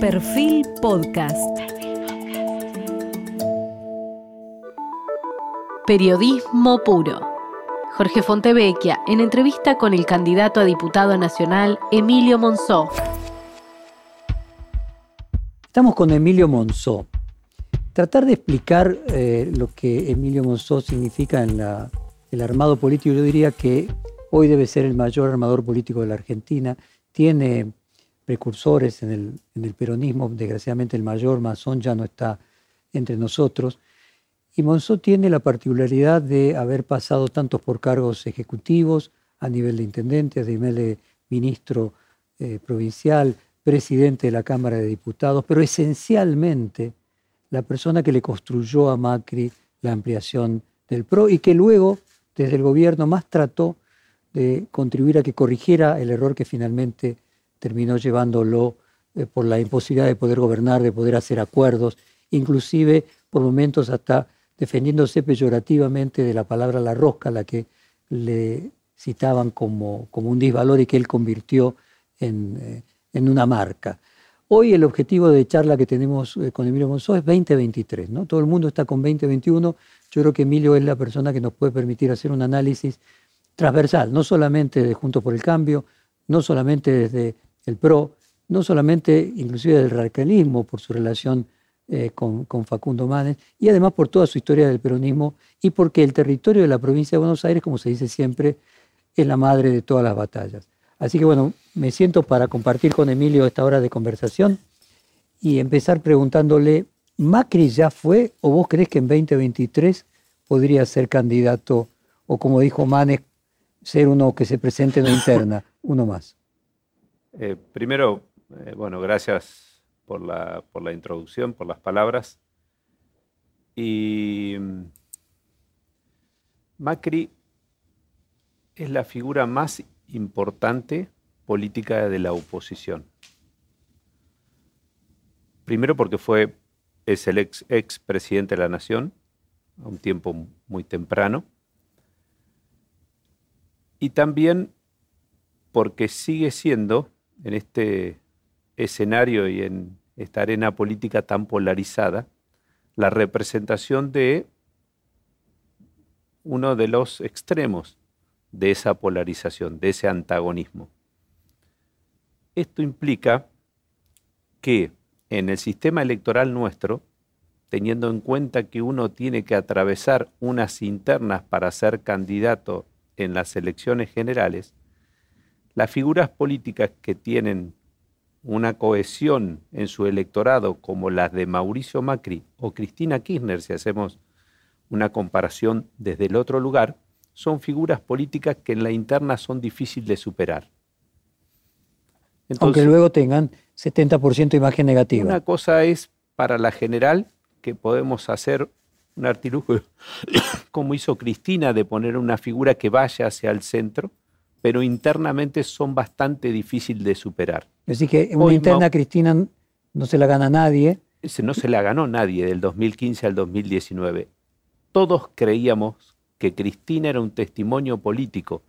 Perfil Podcast. Periodismo puro. Jorge Fontevecchia en entrevista con el candidato a diputado nacional Emilio Monzó. Estamos con Emilio Monzó. Tratar de explicar eh, lo que Emilio Monzó significa en el armado político, yo diría que hoy debe ser el mayor armador político de la Argentina. Tiene precursores en el, peronismo, desgraciadamente el mayor masón ya no está entre nosotros. Y Monzó tiene la particularidad de haber pasado tantos por cargos ejecutivos a nivel de intendente, a nivel de ministro eh, provincial, presidente de la Cámara de Diputados, pero esencialmente la persona que le construyó a Macri la ampliación del PRO y que luego, desde el gobierno, más trató de contribuir a que corrigiera el error que finalmente terminó llevándolo eh, por la imposibilidad de poder gobernar, de poder hacer acuerdos, inclusive por momentos hasta defendiéndose peyorativamente de la palabra la rosca, la que le citaban como, como un disvalor y que él convirtió en, eh, en, una marca. Hoy el objetivo de charla que tenemos eh, con Emilio Monzó es 2023, ¿no? Todo el mundo está con 2021. Yo creo que Emilio es la persona que nos puede permitir hacer un análisis transversal, no solamente de Juntos por el Cambio, no solamente desde el PRO, no solamente inclusive del radicalismo por su relación eh, con, Facundo Manes, y además por toda su historia del peronismo y porque el territorio de la provincia de Buenos Aires, como se dice siempre, es la madre de todas las batallas. Así que bueno, me siento para compartir con Emilio esta hora de conversación y empezar preguntándole, ¿Macri ya fue o vos crees que en 2023 podría ser candidato o como dijo Manes, ser uno que se presente en la interna, uno más? Eh, primero, eh, bueno, gracias por la, por la introducción, por las palabras. Y mm, Macri es la figura más importante política de la oposición. Primero porque fue, es el ex, ex presidente de la nación, a un tiempo muy temprano. Y también porque sigue siendo en este escenario y en esta arena política tan polarizada, la representación de uno de los extremos de esa polarización, de ese antagonismo. Esto implica que en el sistema electoral nuestro, teniendo en cuenta que uno tiene que atravesar unas internas para ser candidato en las elecciones generales, las figuras políticas que tienen una cohesión en su electorado como las de Mauricio Macri o Cristina Kirchner, si hacemos una comparación desde el otro lugar, son figuras políticas que en la interna son difíciles de superar. Aunque luego tengan 70% imagen negativa. Una cosa es para la general que podemos hacer un artilugio como hizo Cristina de poner una figura que vaya hacia el centro, pero internamente son bastante difíciles de superar. Es decir, que una interna Cristina no se la gana nadie. No se la ganó nadie del 2015 al 2019. Todos creíamos que Cristina era un testimonio político,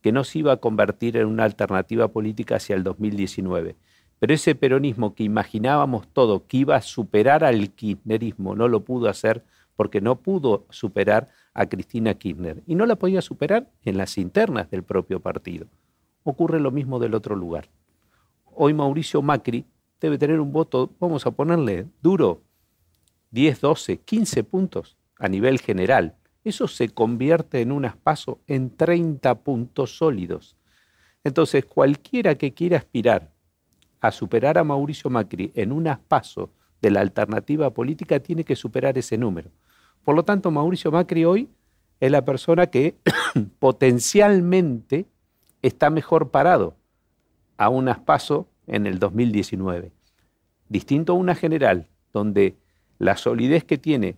que no se iba a convertir en una alternativa política hacia el 2019. Pero ese peronismo que imaginábamos todo que iba a superar al kirchnerismo no lo pudo hacer porque no pudo superar a Cristina Kirchner y no la podía superar en las internas del propio partido. Ocurre lo mismo del otro lugar. Hoy Mauricio Macri debe tener un voto, vamos a ponerle duro, 10, 12, 15 puntos a nivel general. Eso se convierte en un aspaso en 30 puntos sólidos. Entonces, cualquiera que quiera aspirar a superar a Mauricio Macri en un aspaso de la alternativa política tiene que superar ese número. Por lo tanto, Mauricio Macri hoy es la persona que potencialmente está mejor parado a un aspaso en el 2019. Distinto a una general, donde la solidez que tiene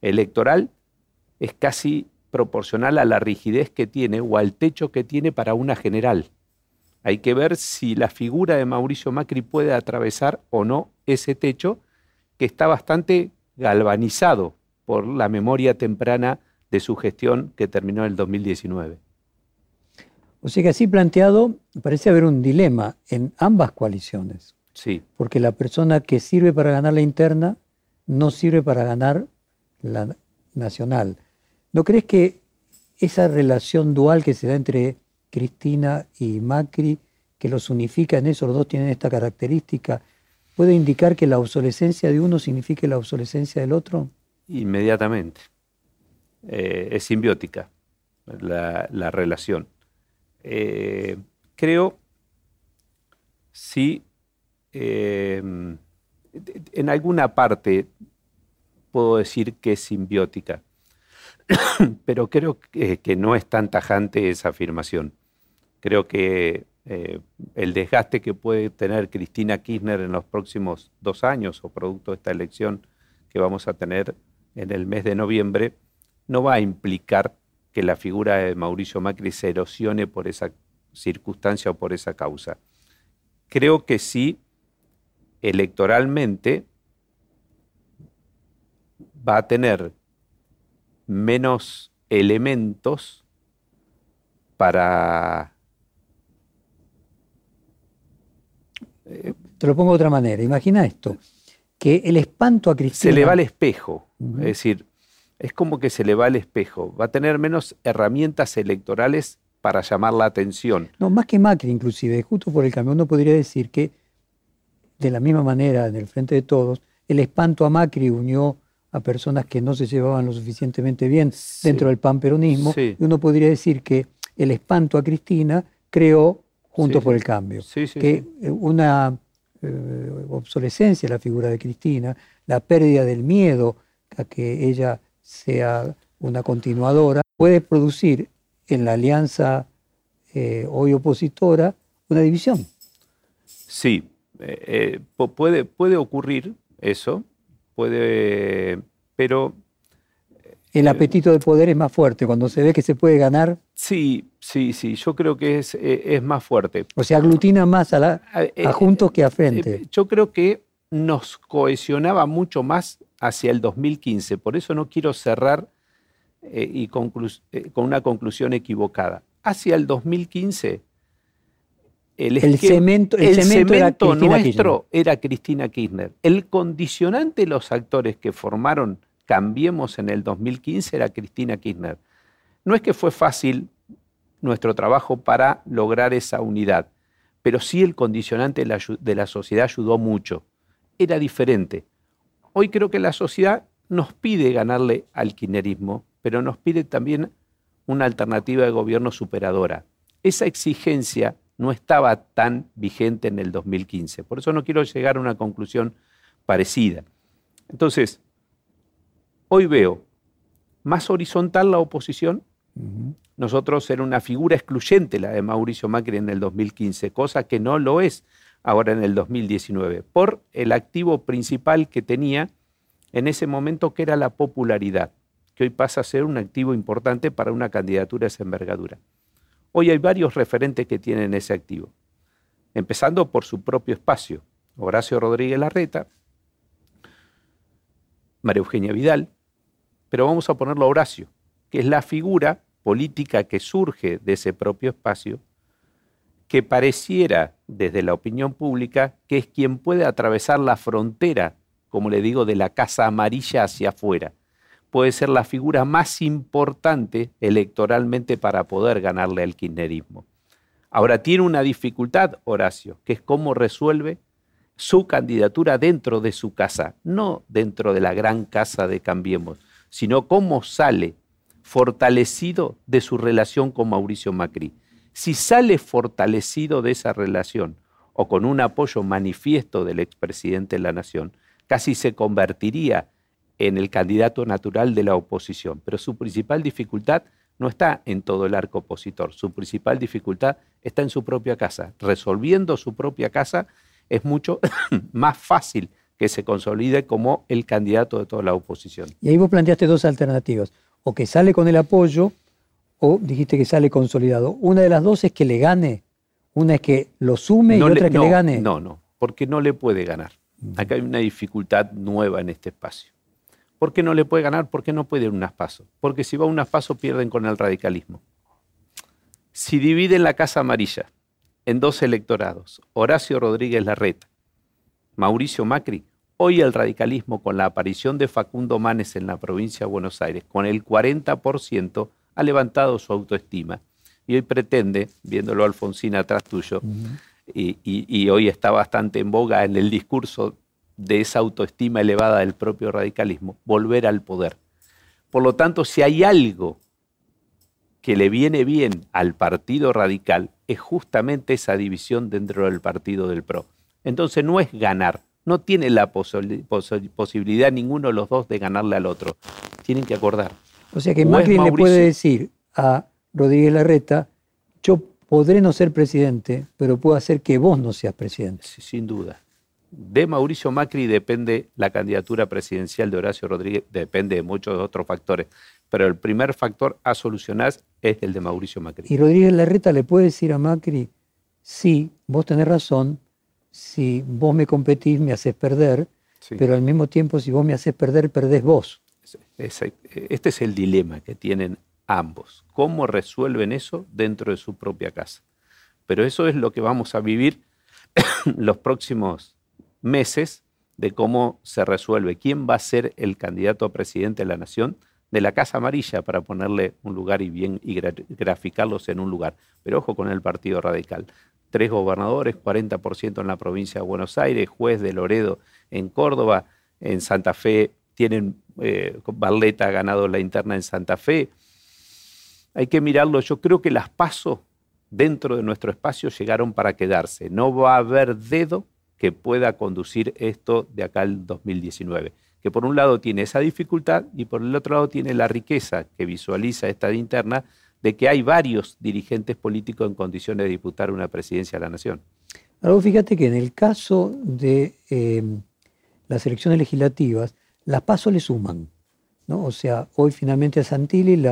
electoral es casi proporcional a la rigidez que tiene o al techo que tiene para una general. Hay que ver si la figura de Mauricio Macri puede atravesar o no ese techo que está bastante galvanizado por la memoria temprana de su gestión que terminó en el 2019. O sea que así planteado parece haber un dilema en ambas coaliciones. Sí. Porque la persona que sirve para ganar la interna no sirve para ganar la nacional. ¿No crees que esa relación dual que se da entre Cristina y Macri, que los unifica en eso, los dos tienen esta característica, puede indicar que la obsolescencia de uno signifique la obsolescencia del otro? Inmediatamente. Eh, es simbiótica la, relación. Eh, creo, sí, eh, en alguna parte puedo decir que es simbiótica, pero creo que, no es tan tajante esa afirmación. Creo que el desgaste que puede tener Cristina Kirchner en los próximos dos años o producto de esta elección que vamos a tener en el mes de noviembre no va a implicar que la figura de Mauricio Macri se erosione por esa circunstancia o por esa causa. Creo que sí, electoralmente va a tener menos elementos para... Te lo pongo de otra manera. Imagina esto, que el espanto a Cristina... Se le va al espejo. Es decir, es como que se le va al espejo. Va a tener menos herramientas electorales para llamar la atención. No, más que Macri inclusive, justo por el cambio, uno podría decir que de la misma manera, en el frente de todos, el espanto a Macri unió a personas que no se llevaban lo suficientemente bien dentro del panperonismo, y uno podría decir que el espanto a Cristina creó Juntos por el Cambio, que una eh, obsolescencia de la figura de Cristina, la pérdida del miedo a que ella sea una continuadora, puede producir en la alianza eh, hoy opositora una división. Sí, eh, eh, puede, puede ocurrir eso, puede, pero... El apetito de poder es más fuerte, cuando se ve que se puede ganar. Sí, sí, sí, yo creo que es, es más fuerte. O sea, aglutina más a, la, a Juntos que a Frente. yo creo que nos cohesionaba mucho más hacia el 2015. Por eso no quiero cerrar eh, y eh, con una conclusión equivocada. Hacia el 2015, el, cemento, nuestro era Cristina Kirchner. El condicionante de los actores que formaron Cambiemos en el 2015 era Cristina Kirchner. No es que fue fácil nuestro trabajo para lograr esa unidad, pero sí el condicionante de la sociedad ayudó mucho. Era diferente. Hoy creo que la sociedad nos pide ganarle al kirchnerismo, pero nos pide también una alternativa de gobierno superadora. Esa exigencia no estaba tan vigente en el 2015. Por eso no quiero llegar a una conclusión parecida. Entonces, hoy veo más horizontal la oposición. Nosotros era una figura excluyente la de Mauricio Macri en el 2015, cosa que no lo es ahora en el 2019, por el activo principal que tenía en ese momento, que era la popularidad, que hoy pasa a ser un activo importante para una candidatura de esa envergadura. Hoy hay varios referentes que tienen ese activo, empezando por su propio espacio. Horacio Rodríguez Larreta, María Eugenia Vidal, pero vamos a ponerlo a Horacio, que es la figura política que surge de ese propio espacio que pareciera desde la opinión pública que es quien puede atravesar la frontera, como le digo, de la Casa Amarilla hacia afuera. Puede ser la figura más importante electoralmente para poder ganarle al kirchnerismo. Ahora tiene una dificultad, Horacio, que es cómo resuelve su candidatura dentro de su casa, no dentro de la gran casa de Cambiemos, sino cómo sale fortalecido de su relación con Mauricio Macri si sale fortalecido de esa relación o con un apoyo manifiesto del expresidente de la Nación, casi se convertiría en el candidato natural de la oposición. Pero su principal dificultad no está en todo el arco opositor, su principal dificultad está en su propia casa. Resolviendo su propia casa es mucho más fácil que se consolide como el candidato de toda la oposición. Y ahí vos planteaste dos alternativas, o que sale con el apoyo o dijiste que sale consolidado. Una de las dos es que le gane. Una es que lo sume y otra es que le gane. No, no, porque no le puede ganar. Acá hay una dificultad nueva en este espacio. ¿Por qué no le puede ganar? Porque no puede ir unas pasos. Porque si va unas pasos pierden con el radicalismo. Si dividen la Casa Amarilla en dos electorados, Horacio Rodríguez Larreta Mauricio Macri, hoy el radicalismo con la aparición de Facundo Manes en la provincia de Buenos Aires, con el 40%, ha levantado su autoestima. Y hoy pretende, viéndolo Alfonsín atrás tuyo, y, hoy está bastante en boga en el discurso de esa autoestima elevada del propio radicalismo, volver al poder. Por lo tanto, si hay algo que le viene bien al partido radical, es justamente esa división dentro del partido del PRO. Entonces no es ganar, no tiene la posibilidad ninguno de los dos de ganarle al otro. Tienen que acordar. O sea que Macri le puede decir a Rodríguez Larreta, yo podré no ser presidente, pero puedo hacer que vos no seas presidente. sin duda. De Mauricio Macri depende la candidatura presidencial de Horacio Rodríguez, depende de muchos otros factores, pero el primer factor a solucionar es el de Mauricio Macri. Y Rodríguez Larreta le puede decir a Macri, sí, vos tenés razón, si vos me competís me haces perder, pero al mismo tiempo si vos me haces perder, perdés vos. Este es el dilema que tienen ambos. ¿Cómo resuelven eso dentro de su propia casa? Pero eso es lo que vamos a vivir los próximos meses de cómo se resuelve quién va a ser el candidato a presidente de la nación de la Casa Amarilla para ponerle un lugar y bien y graficarlos en un lugar. Pero ojo con el Partido Radical tres gobernadores, 40% en la provincia de Buenos Aires, juez de Loredo en Córdoba, en Santa Fe tienen, eh, Barleta ha ganado la interna en Santa Fe. Hay que mirarlo, yo creo que las pasos dentro de nuestro espacio llegaron para quedarse. No va a haber dedo que pueda conducir esto de acá al 2019, que por un lado tiene esa dificultad y por el otro lado tiene la riqueza que visualiza esta interna de que hay varios dirigentes políticos en condiciones de disputar una presidencia de la nación. Ahora fíjate que en el caso de em, las elecciones legislativas, las pasos le suman. ¿no? O sea, hoy finalmente a Santilli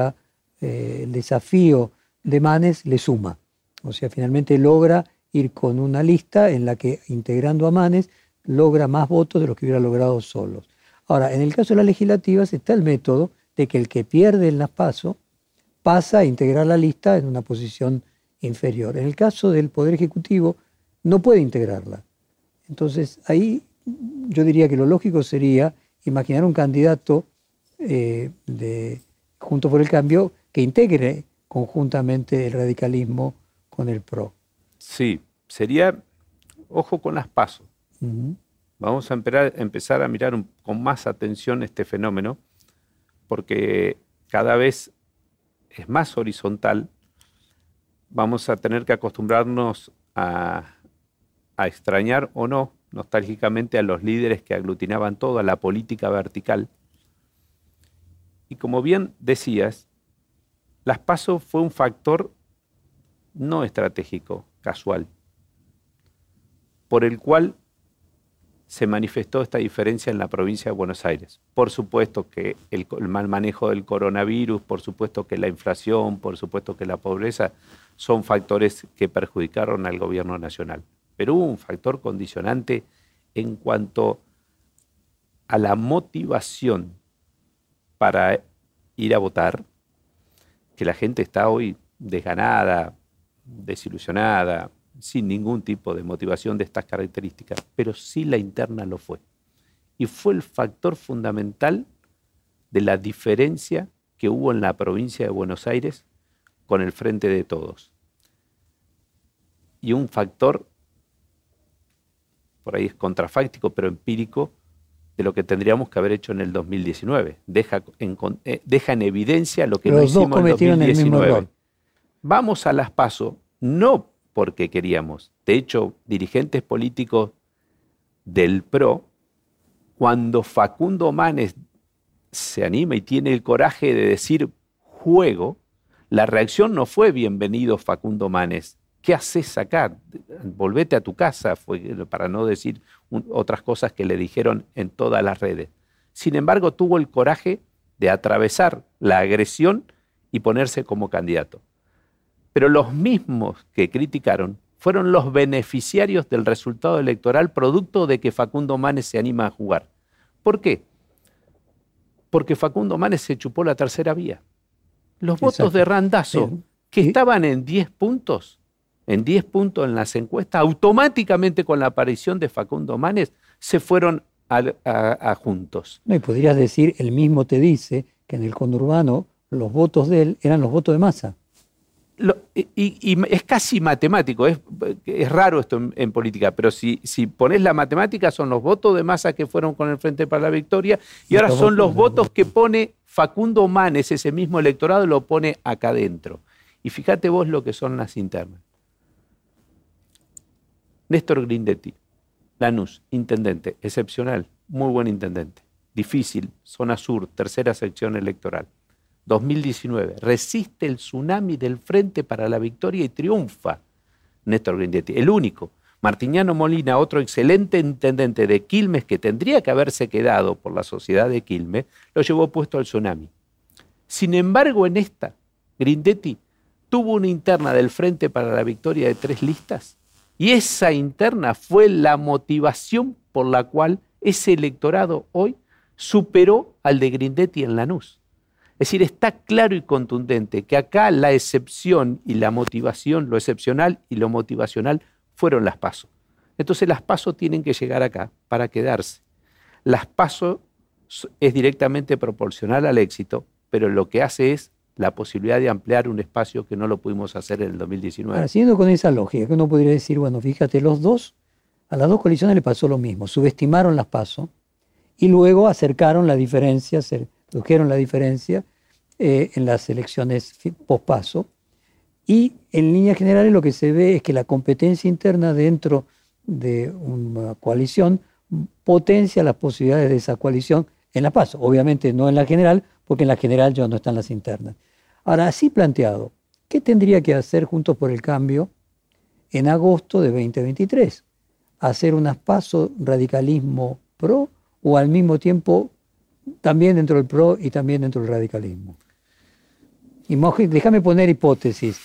eh, el desafío de Manes le suma. O sea, finalmente logra ir con una lista en la que, integrando a Manes, logra más votos de los que hubiera logrado solos. Ahora, en el caso de las legislativas está el método de que el que pierde en las pasos pasa a integrar la lista en una posición inferior. En el caso del Poder Ejecutivo, no puede integrarla. Entonces, ahí yo diría que lo lógico sería imaginar un candidato eh, de Junto por el Cambio que integre conjuntamente el radicalismo con el PRO. Sí, sería, ojo con las pasos. Vamos a empezar a mirar con más atención este fenómeno, porque cada vez es más horizontal, vamos a tener que acostumbrarnos a, extrañar o no nostálgicamente a los líderes que aglutinaban toda la política vertical. Y como bien decías, las PASO fue un factor no estratégico, casual, por el cual se manifestó esta diferencia en la provincia de Buenos Aires. Por supuesto que el, mal manejo del coronavirus, por supuesto que la inflación, por supuesto que la pobreza son factores que perjudicaron al gobierno nacional. Pero hubo un factor condicionante en cuanto a la motivación para ir a votar, que la gente está hoy desganada, desilusionada, sin ningún tipo de motivación de estas características, pero sí la interna lo fue. Y fue el factor fundamental de la diferencia que hubo en la provincia de Buenos Aires con el Frente de Todos. Y un factor, por ahí es contrafáctico, pero empírico, de lo que tendríamos que haber hecho en el 2019. Deja en, eh, deja en evidencia lo que no hicimos en el 2019. Vamos a las paso, no porque queríamos. De hecho, dirigentes políticos del PRO, cuando Facundo Manes se anima y tiene el coraje de decir juego, la reacción no fue bienvenido Facundo Manes. ¿Qué haces acá? Volvete a tu casa, fue, para no decir otras cosas que le dijeron en todas las redes. Sin embargo, tuvo el coraje de atravesar la agresión y ponerse como candidato. Pero los mismos que criticaron fueron los beneficiarios del resultado electoral producto de que Facundo Manes se anima a jugar. ¿Por qué? Porque Facundo Manes se chupó la tercera vía. Los votos de Randazo, que estaban en 10 puntos, en 10 puntos en las encuestas, automáticamente con la aparición de Facundo Manes se fueron a, Juntos. No, y podrías decir, el mismo te dice que en el conurbano los votos de él eran los votos de masa. y, es casi matemático, es, raro esto en, política, pero si, si pones la matemática son los votos de masa que fueron con el Frente para la Victoria y, ahora son los votos que pone Facundo Manes, ese mismo electorado lo pone acá adentro. Y fíjate vos lo que son las internas. Néstor Grindetti, Lanús, intendente, excepcional, muy buen intendente. Difícil, zona sur, tercera sección electoral. 2019, resiste el tsunami del Frente para la Victoria y triunfa Néstor Grindetti, el único. Martiñano Molina, otro excelente intendente de Quilmes que tendría que haberse quedado por la sociedad de Quilmes, lo llevó puesto al tsunami. Sin embargo, en esta, Grindetti tuvo una interna del Frente para la Victoria de tres listas y esa interna fue la motivación por la cual ese electorado hoy superó al de Grindetti en Lanús. Es decir, está claro y contundente que acá la excepción y la motivación, lo excepcional y lo motivacional fueron las pasos. Entonces las pasos tienen que llegar acá para quedarse. Las pasos es directamente proporcional al éxito, pero lo que hace es la posibilidad de ampliar un espacio que no lo pudimos hacer en el 2019. Ahora, siguiendo con esa lógica, que uno podría decir, bueno, fíjate, los dos, a las dos coaliciones le pasó lo mismo, subestimaron las pasos y luego acercaron la diferencia, se redujeron la diferencia eh, en las elecciones post-paso. Y en líneas generales lo que se ve es que la competencia interna dentro de una coalición potencia las posibilidades de esa coalición en la PASO. Obviamente no en la general, porque en la general ya no están las internas. Ahora, así planteado, ¿qué tendría que hacer Juntos por el Cambio en agosto de 2023? ¿Hacer unas pasos radicalismo pro o al mismo tiempo también dentro del pro y también dentro del radicalismo? Y déjame poner hipótesis.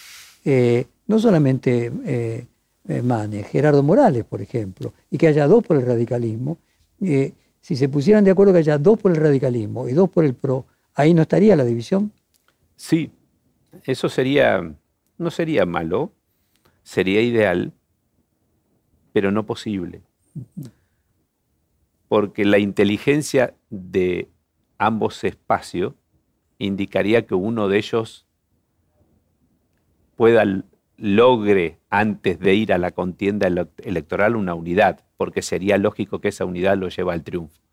Eh, no solamente eh, eh, Manes, Gerardo Morales, por ejemplo, y que haya dos por el radicalismo. si se pusieran de acuerdo que haya dos por el radicalismo y dos por el pro, ahí no estaría la división. Sí, eso sería, no sería malo, sería ideal, pero no posible. Porque la inteligencia de ambos espacios indicaría que uno de ellos pueda logre antes de ir a la contienda electoral una unidad, porque sería lógico que esa unidad lo lleva al triunfo.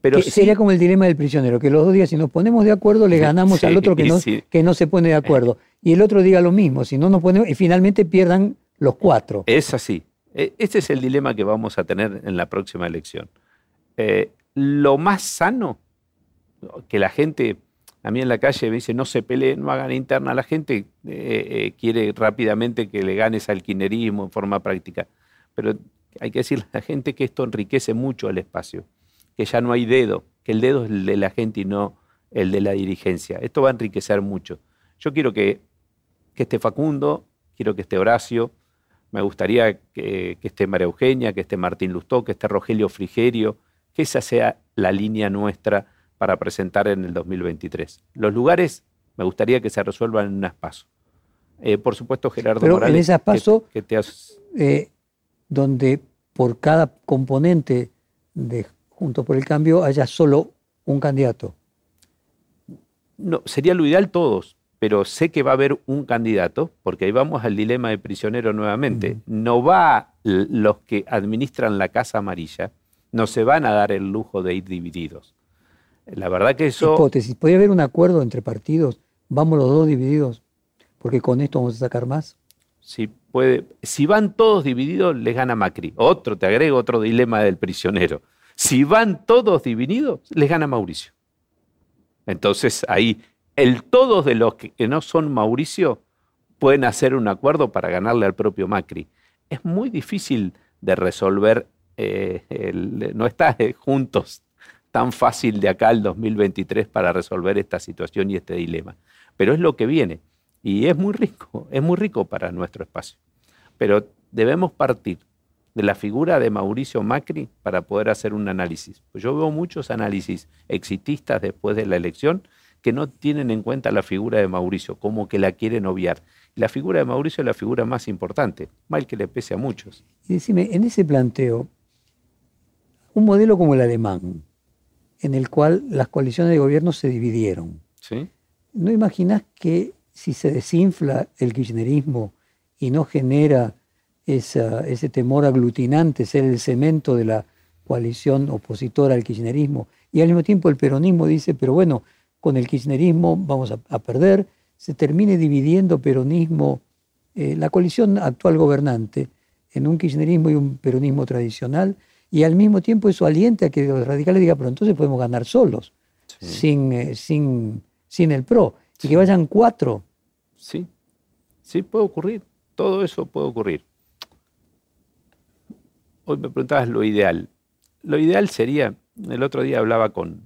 Pero Sería como el dilema del prisionero, que los dos días si nos ponemos de acuerdo le ganamos al otro que no, que no se pone de acuerdo. Y el otro diga lo mismo, si no nos ponemos, y finalmente pierdan los cuatro. Es así. E, este es el dilema que vamos a tener en la próxima elección. Eh, lo más sano, que la gente, a mí en la calle me dice, no se pelee, no hagan interna, la gente eh, eh, quiere rápidamente que le ganes al quinerismo en forma práctica. Pero hay que decirle a la gente que esto enriquece mucho el espacio que ya no hay dedo, que el dedo es el de la gente y no el de la dirigencia. Esto va a enriquecer mucho. Yo quiero que, esté Facundo, quiero que esté Horacio, me gustaría que, esté María Eugenia, que esté Martín Lustó, que esté Rogelio Frigerio, que esa sea la línea nuestra para presentar en el 2023. Los lugares me gustaría que se resuelvan en un espacio. Eh, por supuesto, Gerardo Pero Morales. En ese espacio, eh, donde por cada componente de junto por el Cambio haya solo un candidato. No, sería lo ideal todos, pero sé que va a haber un candidato, porque ahí vamos al dilema de prisionero nuevamente. No va los que administran la Casa Amarilla, no se van a dar el lujo de ir divididos. La verdad que eso... Hipótesis, ¿podría haber un acuerdo entre partidos? Vamos los dos divididos, porque con esto vamos a sacar más. Si, puede, si van todos divididos, les gana Macri. Otro, te agrego otro dilema del prisionero. Si van todos divididos, les gana Mauricio. Entonces ahí, el todos de los que no son Mauricio pueden hacer un acuerdo para ganarle al propio Macri. Es muy difícil de resolver, eh, no está juntos tan fácil de acá al 2023 para resolver esta situación y este dilema. Pero es lo que viene y es muy rico, es muy rico para nuestro espacio. Pero debemos partir de la figura de Mauricio Macri para poder hacer un análisis. Pues yo veo muchos análisis exitistas después de la elección que no tienen en cuenta la figura de Mauricio, como que la quieren obviar. La figura de Mauricio es la figura más importante, mal que le pese a muchos. Y decime, en ese planteo, un modelo como el alemán, en el cual las coaliciones de gobierno se dividieron, ¿Sí? ¿no imaginas que si se desinfla el kirchnerismo y no genera esa- ese temor aglutinante, ser el cemento de la coalición opositora al kirchnerismo, y al mismo tiempo el peronismo dice, pero bueno, con el kirchnerismo vamos a, a perder, se termine dividiendo peronismo, eh, la coalición actual gobernante, en un kirchnerismo y un peronismo tradicional, y al mismo tiempo eso alienta a que los radicales digan, pero entonces podemos ganar solos, Sí. sin, eh, sin, sin el PRO, y que vayan cuatro. Sí, sí puede ocurrir. Todo eso puede ocurrir. Hoy me preguntabas lo ideal. Lo ideal sería, el otro día hablaba con,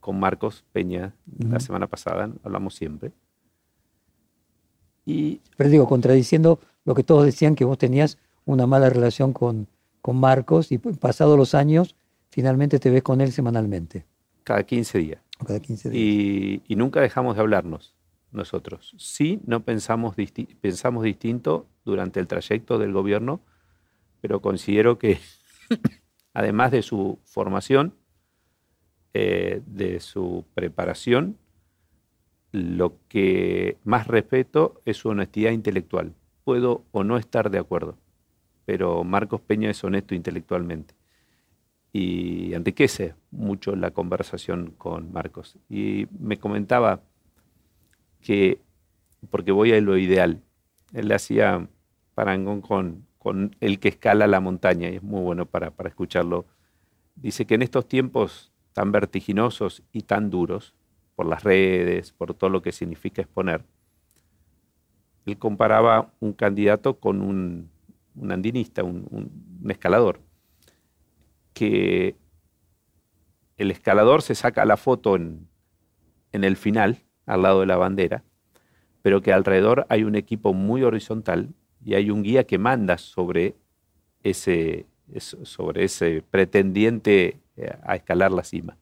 con Marcos Peña, la semana pasada, hablamos siempre. Y Pero digo, contradiciendo lo que todos decían que vos tenías una mala relación con, con Marcos y pasados los años, finalmente te ves con él semanalmente, cada 15 días. o cada 15 días. Y, y nunca dejamos de hablarnos nosotros. Sí, no pensamos, disti- pensamos distinto durante el trayecto del gobierno, pero considero que además de su formación, eh, de su preparación, lo que más respeto es su honestidad intelectual. Puedo o no estar de acuerdo, pero Marcos Peña es honesto intelectualmente y enriquece mucho la conversación con Marcos. Y me comentaba que, porque voy a lo ideal, él hacía parangón con, con el que escala la montaña, y es muy bueno para, para escucharlo. Dice que en estos tiempos tan vertiginosos y tan duros, por las redes, por todo lo que significa exponer, él comparaba un candidato con un, andinista, un- un- un escalador que el escalador se saca la foto en, en el final, al lado de la bandera, pero que alrededor hay un equipo muy horizontal y hay un guía que manda sobre ese, es- sobre ese pretendiente eh, a escalar la cima.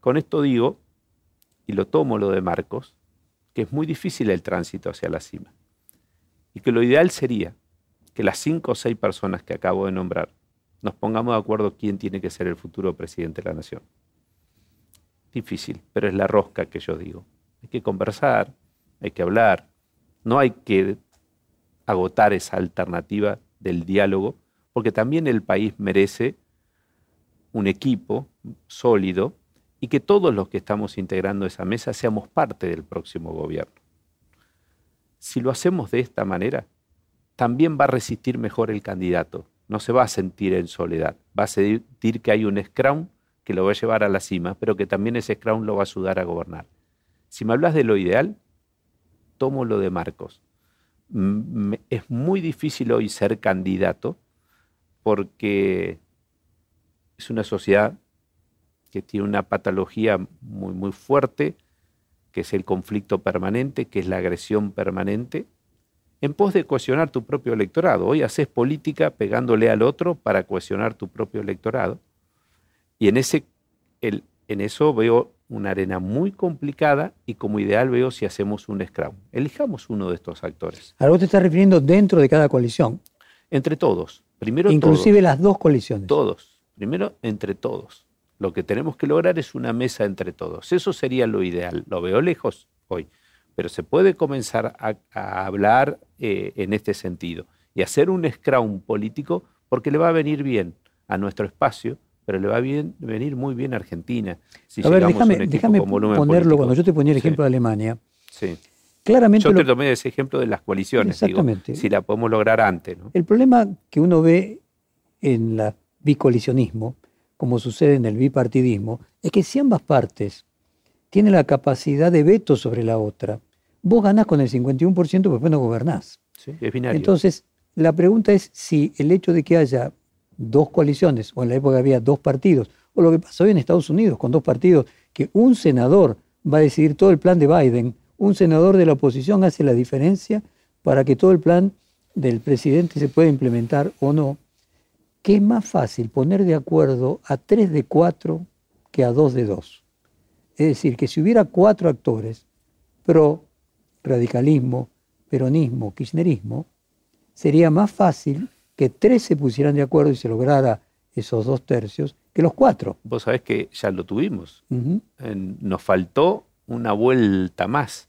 Con esto digo, y lo tomo lo de Marcos, que es muy difícil el tránsito hacia la cima. Y que lo ideal sería que las cinco o seis personas que acabo de nombrar nos pongamos de acuerdo quién tiene que ser el futuro presidente de la nación. Difícil, pero es la rosca que yo digo. Hay que conversar, hay que hablar, no hay que agotar esa alternativa del diálogo, porque también el país merece un equipo sólido y que todos los que estamos integrando esa mesa seamos parte del próximo gobierno. Si lo hacemos de esta manera, también va a resistir mejor el candidato, no se va a sentir en soledad, va a sentir que hay un scrum que lo va a llevar a la cima, pero que también ese scrum lo va a ayudar a gobernar. Si me hablas de lo ideal, tomo lo de Marcos. Es muy difícil hoy ser candidato porque es una sociedad que tiene una patología muy, muy fuerte, que es el conflicto permanente, que es la agresión permanente, en pos de cohesionar tu propio electorado. Hoy haces política pegándole al otro para cohesionar tu propio electorado. Y en, ese, en eso veo una arena muy complicada y como ideal veo si hacemos un scrum. Elijamos uno de estos actores. Ahora vos te estás refiriendo dentro de cada coalición, Entre todos. Primero inclusive todos. las dos coaliciones. Todos. Primero, entre todos. Lo que tenemos que lograr es una mesa entre todos. Eso sería lo ideal. Lo veo lejos hoy. Pero se puede comenzar a, a hablar eh, en este sentido y hacer un scrum político porque le va a venir bien a nuestro espacio, pero le va a bien- venir muy bien a Argentina. Si a ver, déjame, déjame ponerlo, político. cuando yo te ponía el Sí, ejemplo de Alemania, sí. claramente Yo lo- te tomé ese ejemplo de las coaliciones. digo, Exactamente. si la podemos lograr antes. ¿no? El problema que uno ve en el bicolicionismo, como sucede en el bipartidismo, es que si ambas partes tienen la capacidad de veto sobre la otra, vos ganás con el 51%, pero después no gobernás. Sí, es binario. Entonces, la pregunta es si el hecho de que haya dos coaliciones, o en la época había dos partidos, o lo que pasó hoy en Estados Unidos con dos partidos, que un senador va a decidir todo el plan de Biden, un senador de la oposición hace la diferencia para que todo el plan del presidente se pueda implementar o no, que es más fácil poner de acuerdo a tres de cuatro que a dos de dos. Es decir, que si hubiera cuatro actores, pro radicalismo, peronismo, kirchnerismo, sería más fácil que tres se pusieran de acuerdo y se lograra esos dos tercios que los cuatro. Vos sabés que ya lo tuvimos. nos faltó una vuelta más.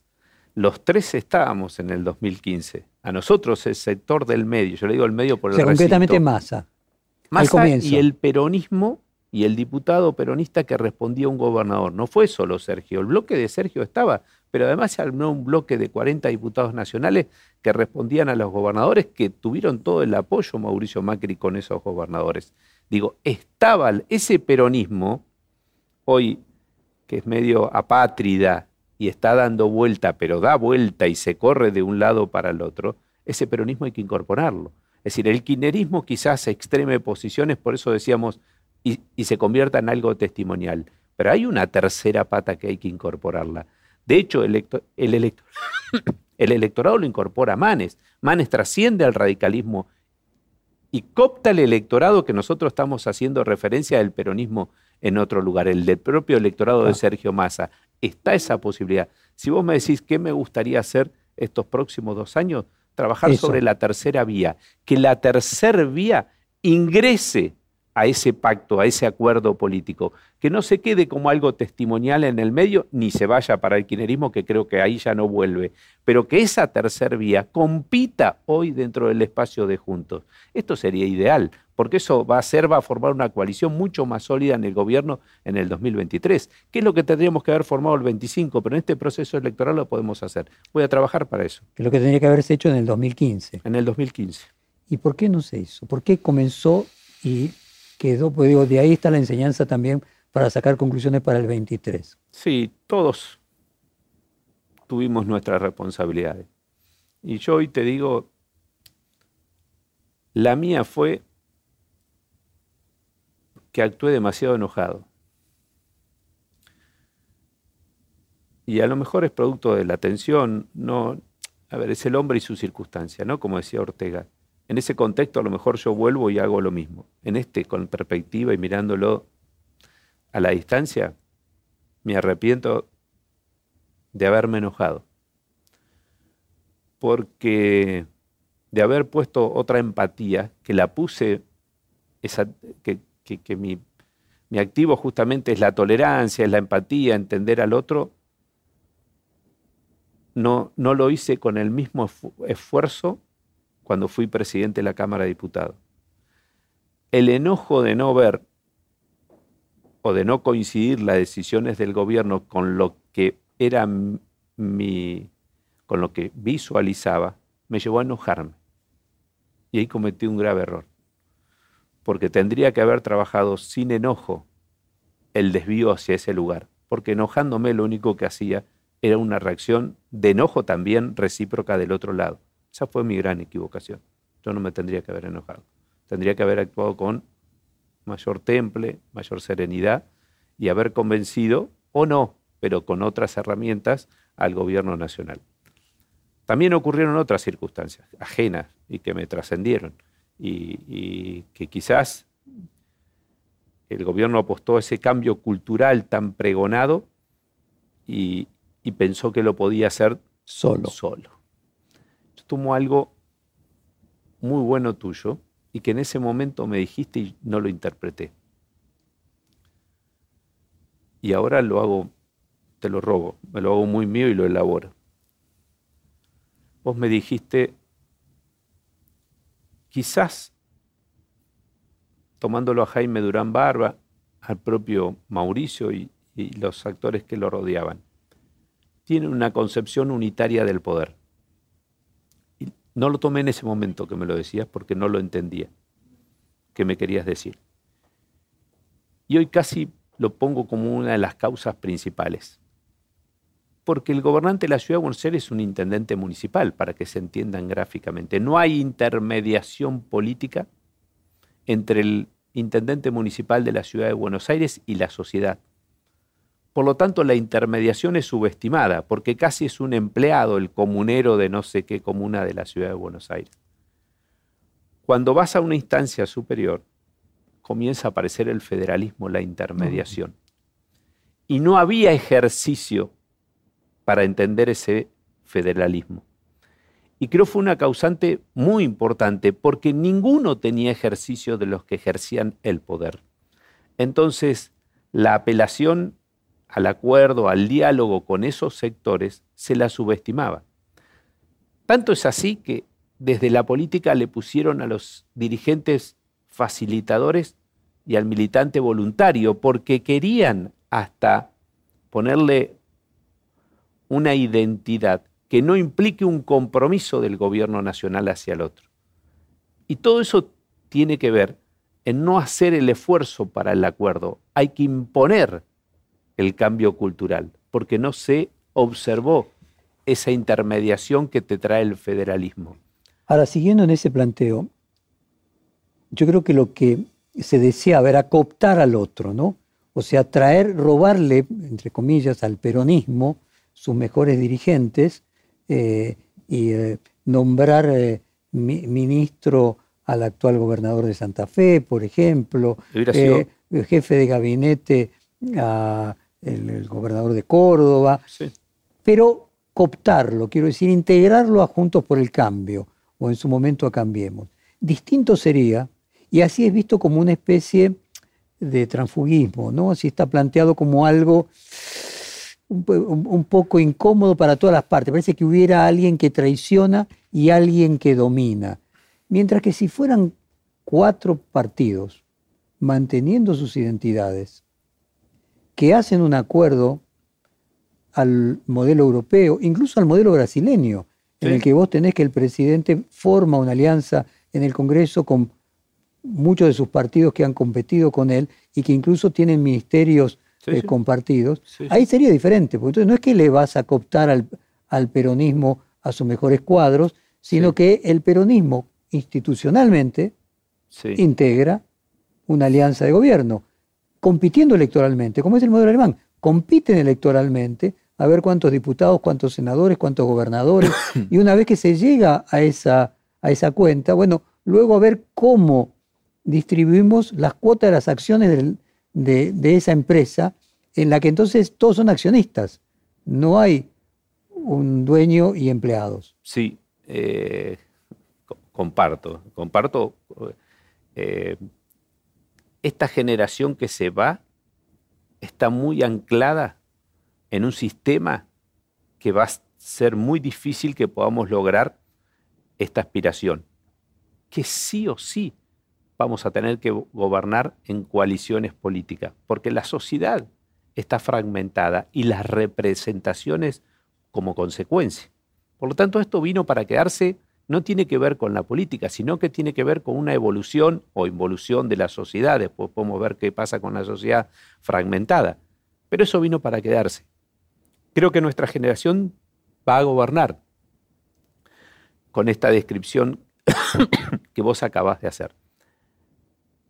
Los tres estábamos en el 2015. A nosotros, el sector del medio, yo le digo el medio por el o sea, concretamente Massa. Massa y el peronismo y el diputado peronista que respondía a un gobernador. No fue solo Sergio, el bloque de Sergio estaba, pero además se armó un bloque de 40 diputados nacionales que respondían a los gobernadores que tuvieron todo el apoyo Mauricio Macri con esos gobernadores. Digo, estaba ese peronismo, hoy que es medio apátrida y está dando vuelta, pero da vuelta y se corre de un lado para el otro, ese peronismo hay que incorporarlo. Es decir, el kirchnerismo quizás extreme posiciones, por eso decíamos, y, se convierta en algo testimonial. Pero hay una tercera pata que hay que incorporarla. De hecho, el, el electorado lo incorpora Manes. Manes trasciende al radicalismo y copta el electorado que nosotros estamos haciendo referencia del peronismo en otro lugar, el del propio electorado de Sergio Massa. Está esa posibilidad. Si vos me decís qué me gustaría hacer estos próximos dos años, trabajar sobre la tercera vía, que la tercera vía ingrese a ese pacto, a ese acuerdo político, que no se quede como algo testimonial en el medio, ni se vaya para el quinerismo, que creo que ahí ya no vuelve, pero que esa tercer vía compita hoy dentro del espacio de Juntos. Esto sería ideal, porque eso va a ser, va a formar una coalición mucho más sólida en el gobierno en el 2023, que es lo que tendríamos que haber formado el 25, pero en este proceso electoral lo podemos hacer. Voy a trabajar para eso. Que es lo que tendría que haberse hecho en el 2015. En el 2015. ¿Y por qué no se hizo? ¿Por qué comenzó y quedó, pues digo, de ahí está la enseñanza también para sacar conclusiones para el 23. Sí, todos tuvimos nuestras responsabilidades. Y yo hoy te digo, la mía fue que actué demasiado enojado. Y a lo mejor es producto de la tensión, no, a ver, es el hombre y su circunstancia, ¿no? Como decía Ortega. En ese contexto a lo mejor yo vuelvo y hago lo mismo. En este, con perspectiva y mirándolo a la distancia, me arrepiento de haberme enojado. Porque de haber puesto otra empatía, que la puse, que, mi, mi activo justamente es la tolerancia, es la empatía, entender al otro, no, no lo hice con el mismo esfuerzo cuando fui presidente de la Cámara de Diputados. El enojo de no ver o de no coincidir las decisiones del gobierno con lo que era mi, con lo que visualizaba, me llevó a enojarme. Y ahí cometí un grave error. Porque tendría que haber trabajado sin enojo el desvío hacia ese lugar. Porque enojándome lo único que hacía era una reacción de enojo también recíproca del otro lado. Esa fue mi gran equivocación. Yo no me tendría que haber enojado. Tendría que haber actuado con mayor temple, mayor serenidad y haber convencido, o no, pero con otras herramientas, al gobierno nacional. También ocurrieron otras circunstancias ajenas y que me trascendieron y, que quizás el gobierno apostó a ese cambio cultural tan pregonado y, y pensó que lo podía hacer solo. solo tomo algo muy bueno tuyo y que en ese momento me dijiste y no lo interpreté. Y ahora lo hago, te lo robo, me lo hago muy mío y lo elaboro. Vos me dijiste, quizás, tomándolo a Jaime Durán Barba, al propio Mauricio y, y los actores que lo rodeaban, tiene una concepción unitaria del poder. No lo tomé en ese momento que me lo decías porque no lo entendía. ¿Qué me querías decir? Y hoy casi lo pongo como una de las causas principales. Porque el gobernante de la ciudad de Buenos Aires es un intendente municipal, para que se entiendan gráficamente. No hay intermediación política entre el intendente municipal de la ciudad de Buenos Aires y la sociedad. Por lo tanto, la intermediación es subestimada, porque casi es un empleado, el comunero de no sé qué comuna de la ciudad de Buenos Aires. Cuando vas a una instancia superior, comienza a aparecer el federalismo, la intermediación. Y no había ejercicio para entender ese federalismo. Y creo fue una causante muy importante porque ninguno tenía ejercicio de los que ejercían el poder. Entonces, la apelación al acuerdo, al diálogo con esos sectores, se la subestimaba. Tanto es así que desde la política le pusieron a los dirigentes facilitadores y al militante voluntario, porque querían hasta ponerle una identidad que no implique un compromiso del gobierno nacional hacia el otro. Y todo eso tiene que ver en no hacer el esfuerzo para el acuerdo. Hay que imponer el cambio cultural, porque no se observó esa intermediación que te trae el federalismo. Ahora, siguiendo en ese planteo, yo creo que lo que se deseaba era cooptar al otro, ¿no? O sea, traer, robarle, entre comillas, al peronismo sus mejores dirigentes eh, y eh, nombrar eh, ministro al actual gobernador de Santa Fe, por ejemplo, jefe de gabinete al el, gobernador de Córdoba, pero cooptarlo, quiero decir, integrarlo a Juntos por el Cambio, o en su momento a Cambiemos. Distinto sería, y así es visto como una especie de transfugismo, ¿no? Así está planteado como algo un, poco incómodo para todas las partes. Parece que hubiera alguien que traiciona y alguien que domina. Mientras que si fueran cuatro partidos manteniendo sus identidades, que hacen un acuerdo al modelo europeo, incluso al modelo brasileño, en el que vos tenés que el presidente forma una alianza en el Congreso con muchos de sus partidos que han competido con él y que incluso tienen ministerios eh, compartidos, ahí sería diferente, porque entonces no es que le vas a cooptar al, al peronismo a sus mejores cuadros, sino que el peronismo institucionalmente integra una alianza de gobierno, compitiendo electoralmente, como es el modelo alemán, compiten electoralmente a ver cuántos diputados, cuántos senadores, cuántos gobernadores, y una vez que se llega a esa, a esa cuenta, bueno, luego a ver cómo distribuimos las cuotas de las acciones del, de, esa empresa en la que entonces todos son accionistas. No hay un dueño y empleados. Sí, eh, comparto, comparto. Eh, esta generación que se va está muy anclada en un sistema que va a ser muy difícil que podamos lograr esta aspiración, que sí o sí vamos a tener que gobernar en coaliciones políticas, porque la sociedad está fragmentada y las representaciones como consecuencia. Por lo tanto, esto vino para quedarse, no tiene que ver con la política, sino que tiene que ver con una evolución o involución de la sociedad. Después podemos ver qué pasa con la sociedad fragmentada. Pero eso vino para quedarse. Creo que nuestra generación va a gobernar con esta descripción que vos acabas de hacer.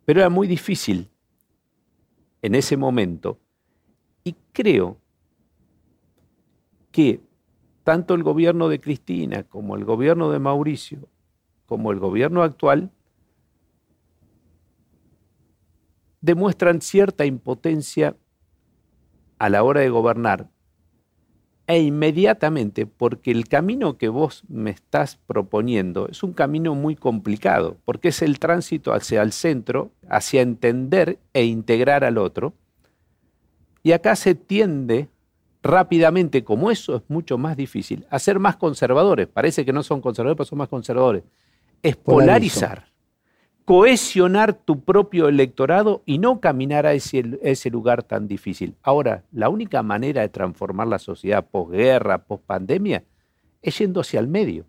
Pero era muy difícil en ese momento y creo que tanto el gobierno de Cristina como el gobierno de Mauricio, como el gobierno actual, demuestran cierta impotencia a la hora de gobernar. E inmediatamente, porque el camino que vos me estás proponiendo es un camino muy complicado, porque es el tránsito hacia el centro, hacia entender e integrar al otro, y acá se tiende rápidamente, como eso es mucho más difícil, a ser más conservadores. Parece que no son conservadores, pero son más conservadores. Es polarizar cohesionar tu propio electorado y no caminar a ese, ese, lugar tan difícil. Ahora, la única manera de transformar la sociedad posguerra, pospandemia, es yendo hacia el medio,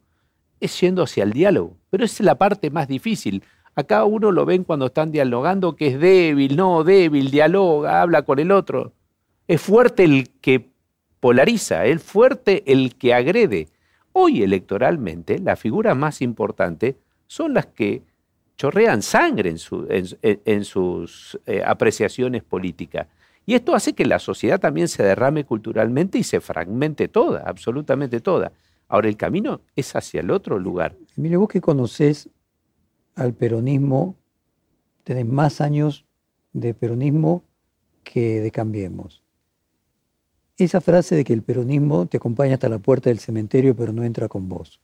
es yendo hacia el diálogo. Pero es la parte más difícil. Acá uno lo ven cuando están dialogando que es débil, no débil, dialoga, habla con el otro. Es fuerte el que polariza, es fuerte el que agrede. Hoy electoralmente, las figuras más importantes son las que chorrean sangre en, sus eh, apreciaciones políticas. Y esto hace que la sociedad también se derrame culturalmente y se fragmente toda, absolutamente toda. Ahora, el camino es hacia el otro lugar. Mire, vos que conocés al peronismo, tenés más años de peronismo que de Cambiemos. Esa frase de que el peronismo te acompaña hasta la puerta del cementerio pero no entra con vos.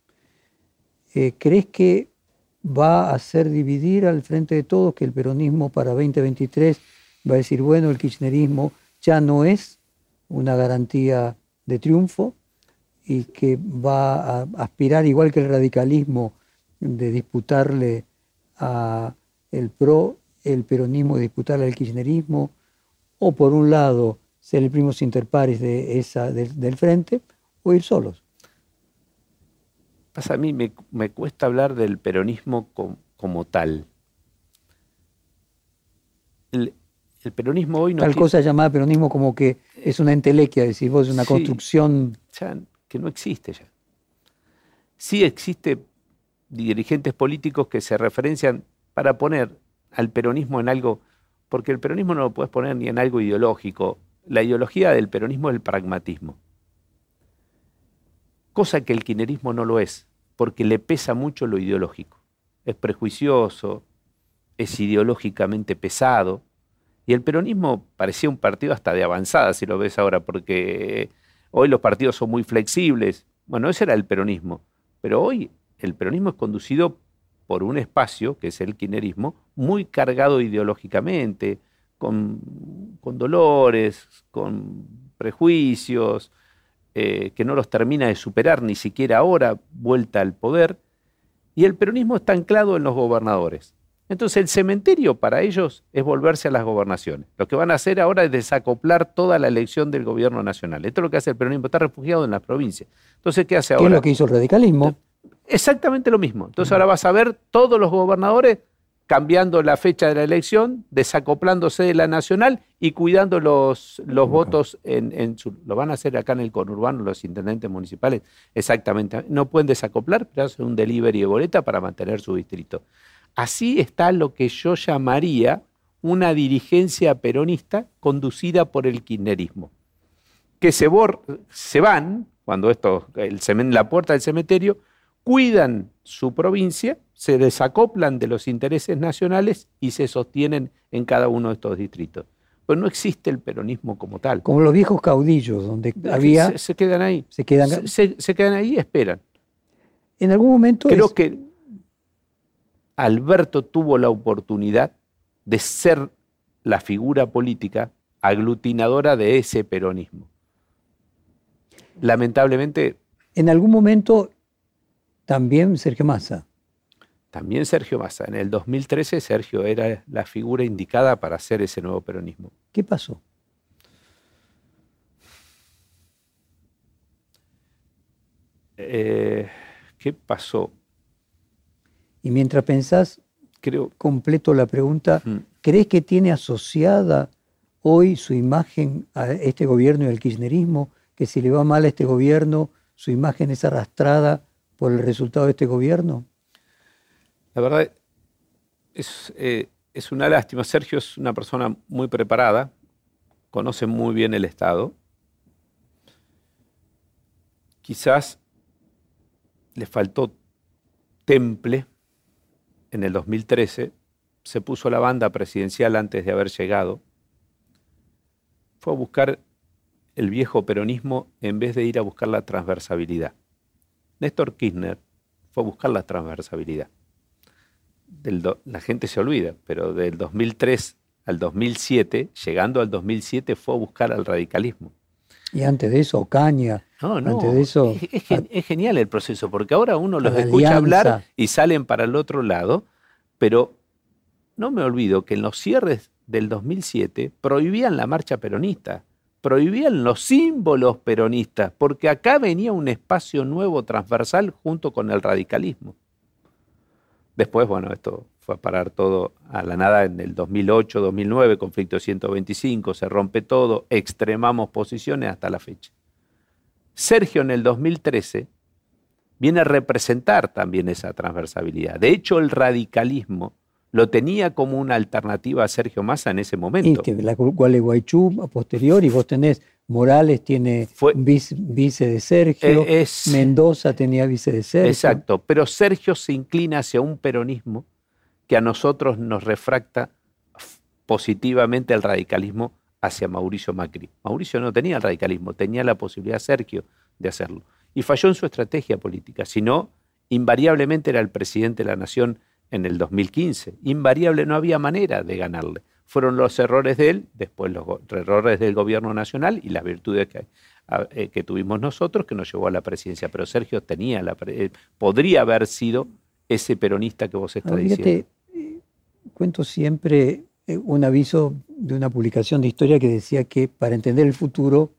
eh, ¿crees que va a hacer dividir al frente de todos, que el peronismo para 2023 va a decir, bueno, el kirchnerismo ya no es una garantía de triunfo y que va a aspirar, igual que el radicalismo, de disputarle a el PRO, el peronismo, de disputarle al kirchnerismo, o por un lado ser el primos interpares de esa, del frente, o ir solos. Pasa a mí, me, cuesta hablar del peronismo como tal. El, peronismo hoy no. Tal cosa llamada peronismo como que es una entelequia, decís vos, una construcción. que no existe ya. Sí existe dirigentes políticos que se referencian para poner al peronismo en algo, porque el peronismo no lo puedes poner ni en algo ideológico. La ideología del peronismo es el pragmatismo cosa que el kirchnerismo no lo es, porque le pesa mucho lo ideológico. Es prejuicioso, es ideológicamente pesado, y el peronismo parecía un partido hasta de avanzada, si lo ves ahora, porque hoy los partidos son muy flexibles. Bueno, ese era el peronismo, pero hoy el peronismo es conducido por un espacio, que es el kirchnerismo, muy cargado ideológicamente, con, con dolores, con prejuicios, eh, que no los termina de superar ni siquiera ahora, vuelta al poder, y el peronismo está anclado en los gobernadores. Entonces el cementerio para ellos es volverse a las gobernaciones. Lo que van a hacer ahora es desacoplar toda la elección del gobierno nacional. Esto es lo que hace el peronismo, está refugiado en las provincias. Entonces, ¿qué hace ahora? ¿Qué es lo que hizo el radicalismo? Exactamente lo mismo. Entonces ahora vas a ver todos los gobernadores cambiando la fecha de la elección, desacoplándose de la nacional y cuidando los, los votos en, su... Lo van a hacer acá en el conurbano los intendentes municipales, exactamente. No pueden desacoplar, pero hacen un delivery de boleta para mantener su distrito. Así está lo que yo llamaría una dirigencia peronista conducida por el kirchnerismo, que se, se van, cuando esto, el, la puerta del cementerio, cuidan su provincia, se desacoplan de los intereses nacionales y se sostienen en cada uno de estos distritos. Pero no existe el peronismo como tal. Como los viejos caudillos, donde había... Se, quedan ahí. Se quedan... Se, quedan ahí y esperan. En algún momento... Creo que Alberto tuvo la oportunidad de ser la figura política aglutinadora de ese peronismo. Lamentablemente... En algún momento también Sergio Massa. También Sergio Massa. En el 2013 Sergio era la figura indicada para hacer ese nuevo peronismo. ¿Qué pasó? Eh, ¿Qué pasó? Y mientras pensás, creo, completo la pregunta, ¿crees que tiene asociada hoy su imagen a este gobierno y al kirchnerismo? Que si le va mal a este gobierno, su imagen es arrastrada por el resultado de este gobierno? La verdad eh, es, una lástima. Sergio es una persona muy preparada, conoce muy bien el Estado. Quizás le faltó temple en el 2013, se puso la banda presidencial antes de haber llegado, fue a buscar el viejo peronismo en vez de ir a buscar la transversabilidad. Néstor Kirchner fue a buscar la transversabilidad. la gente se olvida, pero del 2003 al 2007, llegando al 2007, fue a buscar al radicalismo. Y antes de eso, Caña. No, no. Antes de eso, es, genial el proceso, porque ahora uno los escucha hablar y salen para el otro lado, pero no me olvido que en los cierres del 2007 prohibían la marcha peronista prohibían los símbolos peronistas, porque acá venía un espacio nuevo transversal junto con el radicalismo. Después, bueno, esto fue a parar todo a la nada en el 2008, 2009, conflicto 125, se rompe todo, extremamos posiciones hasta la fecha. Sergio en el 2013 viene a representar también esa transversabilidad. De hecho, el radicalismo lo tenía como una alternativa a Sergio Massa en ese momento. Y la Gualeguaychú a posteriori, vos tenés, Morales tiene vice, de Sergio, eh, Mendoza tenía vice de Sergio. Exacto, pero Sergio se inclina hacia un peronismo que a nosotros nos refracta positivamente el radicalismo hacia Mauricio Macri. Mauricio no tenía el radicalismo, tenía la posibilidad Sergio de hacerlo. Y falló en su estrategia política, si no, invariablemente era el presidente de la nación en el 2015. Invariable, no había manera de ganarle. Fueron los errores de él, después los errores del gobierno nacional y las virtudes que, eh, que tuvimos nosotros que nos llevó a la presidencia. Pero Sergio tenía la, eh, podría haber sido ese peronista que vos estás diciendo. Eh, cuento siempre un aviso de una publicación de historia que decía que para entender el futuro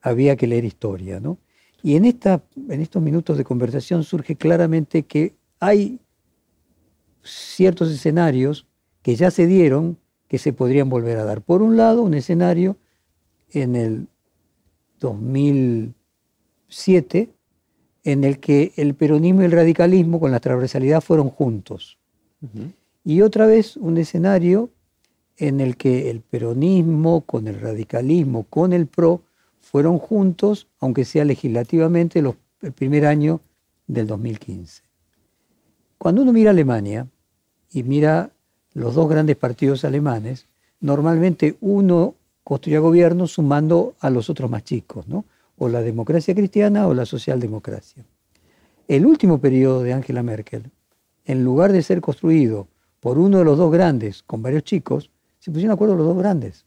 había que leer historia, ¿no? Y en, esta, en estos minutos de conversación surge claramente que hay ciertos escenarios que ya se dieron que se podrían volver a dar. Por un lado, un escenario en el 2007 en el que el peronismo y el radicalismo con la transversalidad fueron juntos. Y otra vez un escenario en el que el peronismo con el radicalismo, con el PRO, fueron juntos, aunque sea legislativamente, los, el primer año del 2015. Cuando uno mira Alemania y mira los dos grandes partidos alemanes, normalmente uno construye gobierno sumando a los otros más chicos, ¿no? o la democracia cristiana o la socialdemocracia. El último periodo de Angela Merkel, en lugar de ser construido por uno de los dos grandes con varios chicos, se pusieron de acuerdo los dos grandes.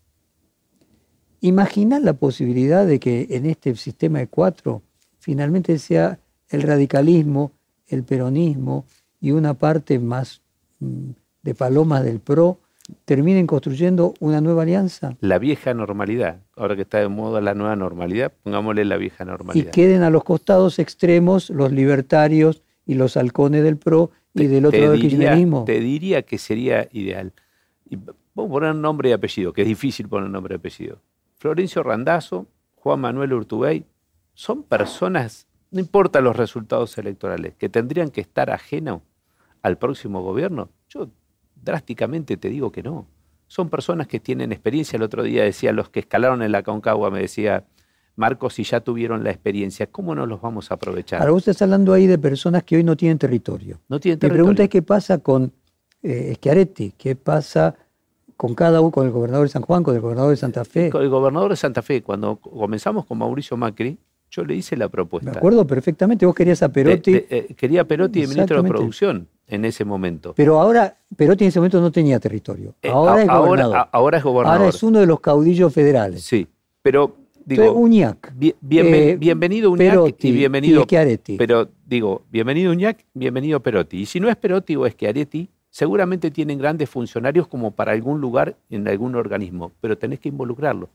Imagina la posibilidad de que en este sistema de cuatro finalmente sea el radicalismo, el peronismo y una parte más de palomas del PRO terminen construyendo una nueva alianza. La vieja normalidad, ahora que está de moda la nueva normalidad, pongámosle la vieja normalidad. Y queden a los costados extremos los libertarios y los halcones del PRO y del otro del kirchnerismo. Te diría que sería ideal. Y vamos a poner un nombre y apellido, que es difícil poner nombre y apellido. Florencio Randazzo, Juan Manuel Urtubey, son personas, no importa los resultados electorales, que tendrían que estar ajenos al próximo gobierno. Yo drásticamente te digo que no. Son personas que tienen experiencia. El otro día decía, los que escalaron en la Concagua, me decía, Marcos, si ya tuvieron la experiencia, ¿cómo no los vamos a aprovechar? Ahora, usted está hablando ahí de personas que hoy no tienen territorio. No tienen territorio. Mi pregunta es qué pasa con eh, Schiaretti, qué pasa con cada uno, con el gobernador de San Juan, con el gobernador de Santa Fe. Con el gobernador de Santa Fe, cuando comenzamos con Mauricio Macri, yo le hice la propuesta. Me acuerdo perfectamente, vos querías a Perotti. Eh, quería a Perotti de ministro de Producción en ese momento. Pero ahora, Perotti en ese momento no tenía territorio. Eh, ahora es gobernador. Ahora, ahora, es gobernador. Ahora es uno de los caudillos federales. Sí, pero digo... Uñac. Eh, bienvenido Uñac Perotti y bienvenido... Schiaretti. Pero digo, bienvenido Uñac, bienvenido Perotti. Y si no es Perotti o Schiaretti, seguramente tienen grandes funcionarios como para algún lugar en algún organismo, pero tenés que involucrarlo.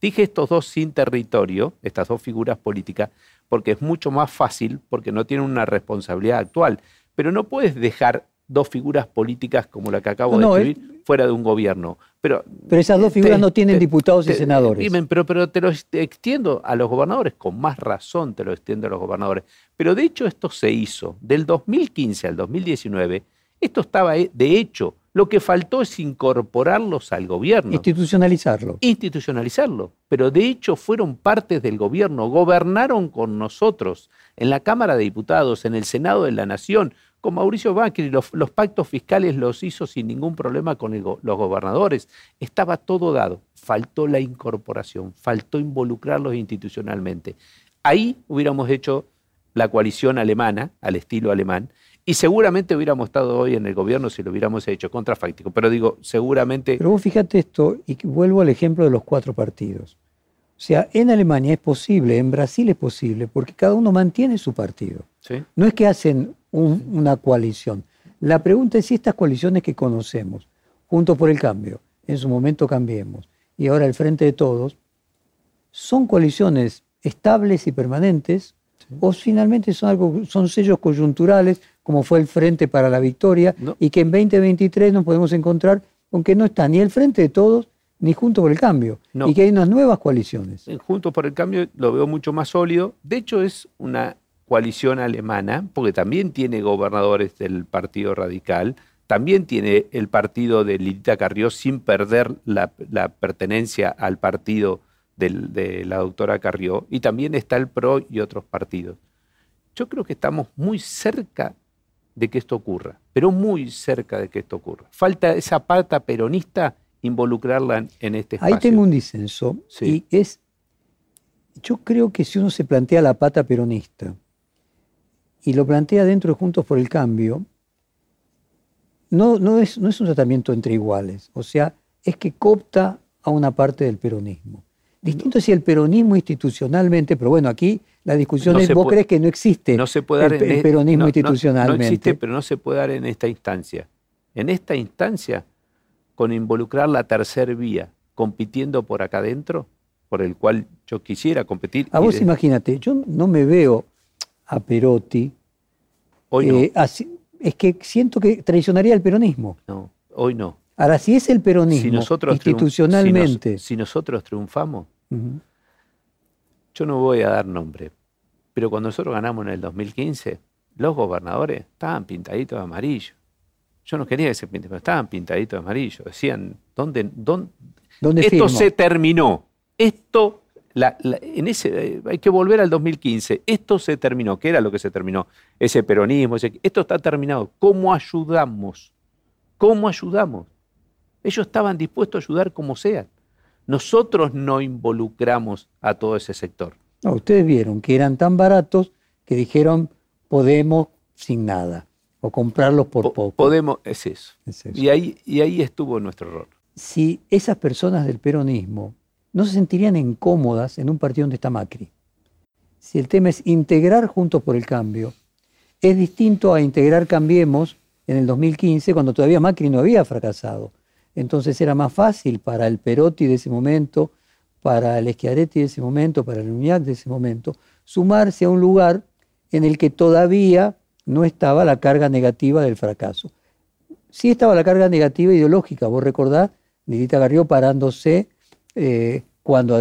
Dije estos dos sin territorio, estas dos figuras políticas, porque es mucho más fácil, porque no tienen una responsabilidad actual. Pero no puedes dejar dos figuras políticas como la que acabo de escribir fuera de un gobierno. Pero, pero esas dos figuras no tienen diputados y senadores. pero, pero te lo extiendo a los gobernadores, con más razón te lo extiendo a los gobernadores. Pero de hecho esto se hizo del 2015 al 2019 esto estaba de hecho. Lo que faltó es incorporarlos al gobierno. Institucionalizarlo. Institucionalizarlo. Pero de hecho fueron partes del gobierno, gobernaron con nosotros en la Cámara de Diputados, en el Senado de la Nación, con Mauricio Macri. Los, los pactos fiscales los hizo sin ningún problema con los gobernadores. Estaba todo dado. Faltó la incorporación, faltó involucrarlos institucionalmente. Ahí hubiéramos hecho la coalición alemana, al estilo alemán, y seguramente hubiéramos estado hoy en el gobierno si lo hubiéramos hecho contrafáctico. Pero digo, seguramente. Pero vos fíjate esto, y vuelvo al ejemplo de los cuatro partidos. O sea, en Alemania es posible, en Brasil es posible, porque cada uno mantiene su partido. No es que hacen una coalición. La pregunta es si estas coaliciones que conocemos, Juntos por el Cambio, en su momento cambiemos, y ahora el Frente de Todos, son coaliciones estables y permanentes, o finalmente son, algo, son sellos coyunturales como fue el Frente para la Victoria, y que en 2023 nos podemos encontrar con que no está ni el Frente de Todos ni Juntos por el Cambio, y que hay unas nuevas coaliciones. Juntos por el Cambio lo veo mucho más sólido. De hecho, es una coalición alemana, porque también tiene gobernadores del Partido Radical, también tiene el partido de Lilita Carrió sin perder la, pertenencia al partido de la doctora Carrió, y también está el PRO y otros partidos. Yo creo que estamos muy cerca de que esto ocurra, pero muy cerca de que esto ocurra. Falta esa pata peronista involucrarla en, este espacio. Ahí tengo un disenso y es, yo creo que si uno se plantea la pata peronista y lo plantea dentro de Juntos por el Cambio, no, no, es, no es un tratamiento entre iguales, o sea, es que coopta a una parte del peronismo. Distinto si el peronismo institucionalmente, pero bueno, aquí la discusión es, ¿vos crees que no existe no se puede dar el, en, peronismo institucionalmente? No, existe, pero no se puede dar en esta instancia. En esta instancia, con involucrar la tercera vía, compitiendo por acá adentro, por el cual yo quisiera competir. A vos imagínate, yo no me veo a Perotti. Hoy no. Eh, así, es que siento que traicionaría el peronismo. No, hoy no. Ahora, si es el peronismo si nosotros institucionalmente. Si, nos, si, nosotros triunfamos, uh -huh. yo no voy a dar nombre, pero cuando nosotros ganamos en el 2015, los gobernadores estaban pintaditos de amarillo. Yo no quería que se pinten, pero estaban pintaditos de amarillo. Decían, ¿dónde, dónde, ¿Dónde esto firmo? se terminó? Esto, la, la, en ese, hay que volver al 2015. Esto se terminó. ¿Qué era lo que se terminó? Ese peronismo. Ese, esto está terminado. ¿Cómo ayudamos? ¿Cómo ayudamos? Ellos estaban dispuestos a ayudar como sea. Nosotros no involucramos a todo ese sector. No, ustedes vieron que eran tan baratos que dijeron podemos sin nada o comprarlos por Po poco. Podemos, es eso. Es eso. Y, ahí, y ahí estuvo nuestro error. Si esas personas del peronismo no se sentirían incómodas en un partido donde está Macri, si el tema es integrar Juntos por el Cambio, es distinto a integrar Cambiemos en el 2015 cuando todavía Macri no había fracasado. Entonces era más fácil para el Perotti de ese momento, para el Schiaretti de ese momento, para el Uñac de ese momento, sumarse a un lugar en el que todavía no estaba la carga negativa del fracaso. Sí estaba la carga negativa ideológica, vos recordás, Lidita Garrió parándose eh, cuando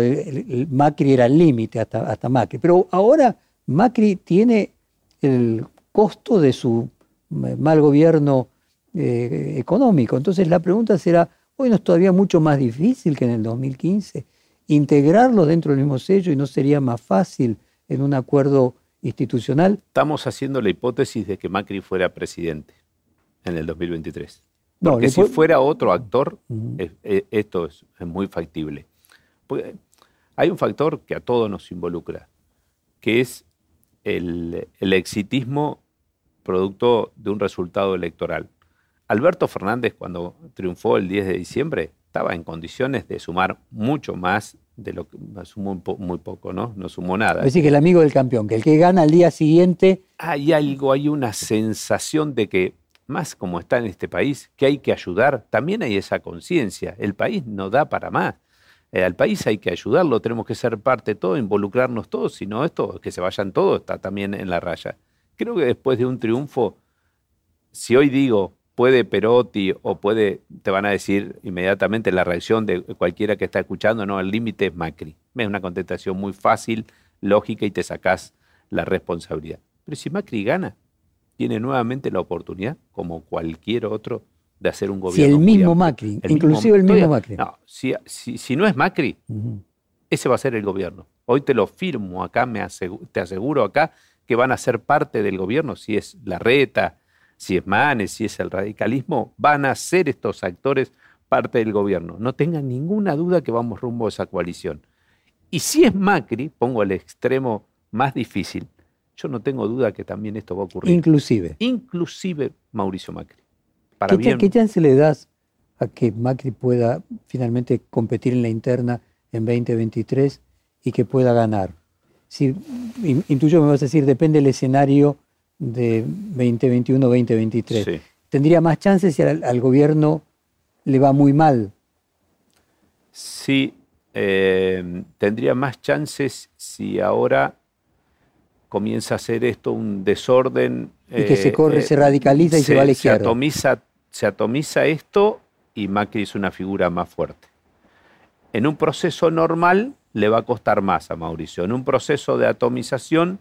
Macri era el límite, hasta, hasta Macri. Pero ahora Macri tiene el costo de su mal gobierno eh, económico. Entonces la pregunta será, hoy no es todavía mucho más difícil que en el 2015 integrarlo dentro del mismo sello y no sería más fácil en un acuerdo institucional. Estamos haciendo la hipótesis de que Macri fuera presidente en el 2023. No, Porque si fuera otro actor, es- esto es, es muy factible. Porque hay un factor que a todos nos involucra, que es el, el exitismo producto de un resultado electoral. Alberto Fernández, cuando triunfó el 10 de diciembre, estaba en condiciones de sumar mucho más de lo que sumó muy poco, ¿no? No sumó nada. Es decir, que el amigo del campeón, que el que gana al día siguiente, hay algo, hay una sensación de que, más como está en este país, que hay que ayudar, también hay esa conciencia. El país no da para más. Eh, al país hay que ayudarlo, tenemos que ser parte de todo, involucrarnos todos, si no esto, que se vayan todos, está también en la raya. Creo que después de un triunfo, si hoy digo puede Perotti o puede, te van a decir inmediatamente la reacción de cualquiera que está escuchando, no, el límite es Macri. Es una contestación muy fácil, lógica y te sacás la responsabilidad. Pero si Macri gana, tiene nuevamente la oportunidad, como cualquier otro, de hacer un si gobierno. el muy mismo. Macri, El inclusive el mismo Macri. No, si, si- si no es Macri, ese va a ser el gobierno. Hoy te lo firmo acá, me asegu- te aseguro acá que van a ser parte del gobierno, si es la reta, si es Manes, si es el radicalismo, van a ser estos actores parte del gobierno. No tengan ninguna duda que vamos rumbo a esa coalición. Y si es Macri, pongo el extremo más difícil, yo no tengo duda que también esto va a ocurrir. Inclusive. Inclusive Mauricio Macri. Para ¿Qué, bien, ¿Qué chance le das a que Macri pueda finalmente competir en la interna en 2023 y que pueda ganar? Si, in- intuyo me vas a decir, depende del escenario de 2021-2023. Sí. ¿Tendría más chances si al, al gobierno le va muy mal? Sí, eh, tendría más chances si ahora comienza a hacer esto un desorden. Y que se corre, eh, se radicaliza y se va a la izquierda. atomiza, se atomiza esto y Macri es una figura más fuerte. En un proceso normal le va a costar más a Mauricio. En un proceso de atomización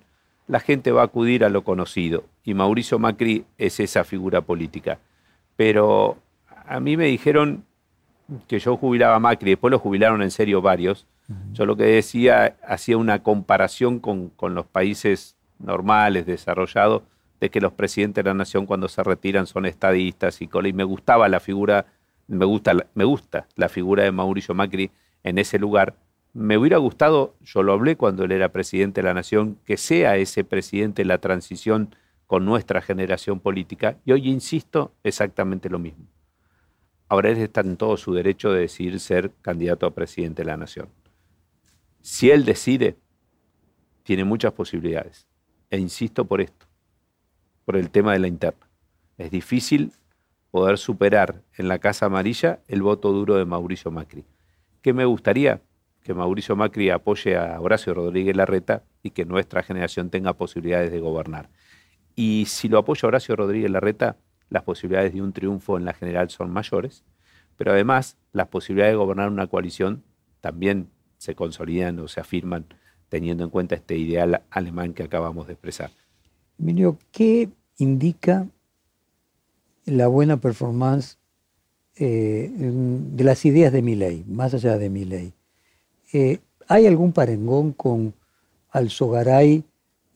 la gente va a acudir a lo conocido y Mauricio Macri es esa figura política. Pero a mí me dijeron que yo jubilaba a Macri, después lo jubilaron en serio varios. Yo lo que decía, hacía una comparación con, con los países normales, desarrollados, de que los presidentes de la nación cuando se retiran son estadistas y, y me gustaba la figura, me gusta, la- me gusta la figura de Mauricio Macri en ese lugar. Me hubiera gustado, yo lo hablé cuando él era presidente de la nación, que sea ese presidente la transición con nuestra generación política y hoy insisto exactamente lo mismo. Ahora él está en todo su derecho de decidir ser candidato a presidente de la nación. Si él decide, tiene muchas posibilidades. E insisto por esto, por el tema de la interna. Es difícil poder superar en la Casa Amarilla el voto duro de Mauricio Macri. ¿Qué me gustaría? Que Mauricio Macri apoye a Horacio Rodríguez Larreta y que nuestra generación tenga posibilidades de gobernar. Y si lo apoya Horacio Rodríguez Larreta, las posibilidades de un triunfo en la general son mayores, pero además las posibilidades de gobernar una coalición también se consolidan o se afirman teniendo en cuenta este ideal alemán que acabamos de expresar. Emilio, ¿qué indica la buena performance eh, de las ideas de mi ley, más allá de mi ley? Eh, ¿Hay algún parengón con Alzogaray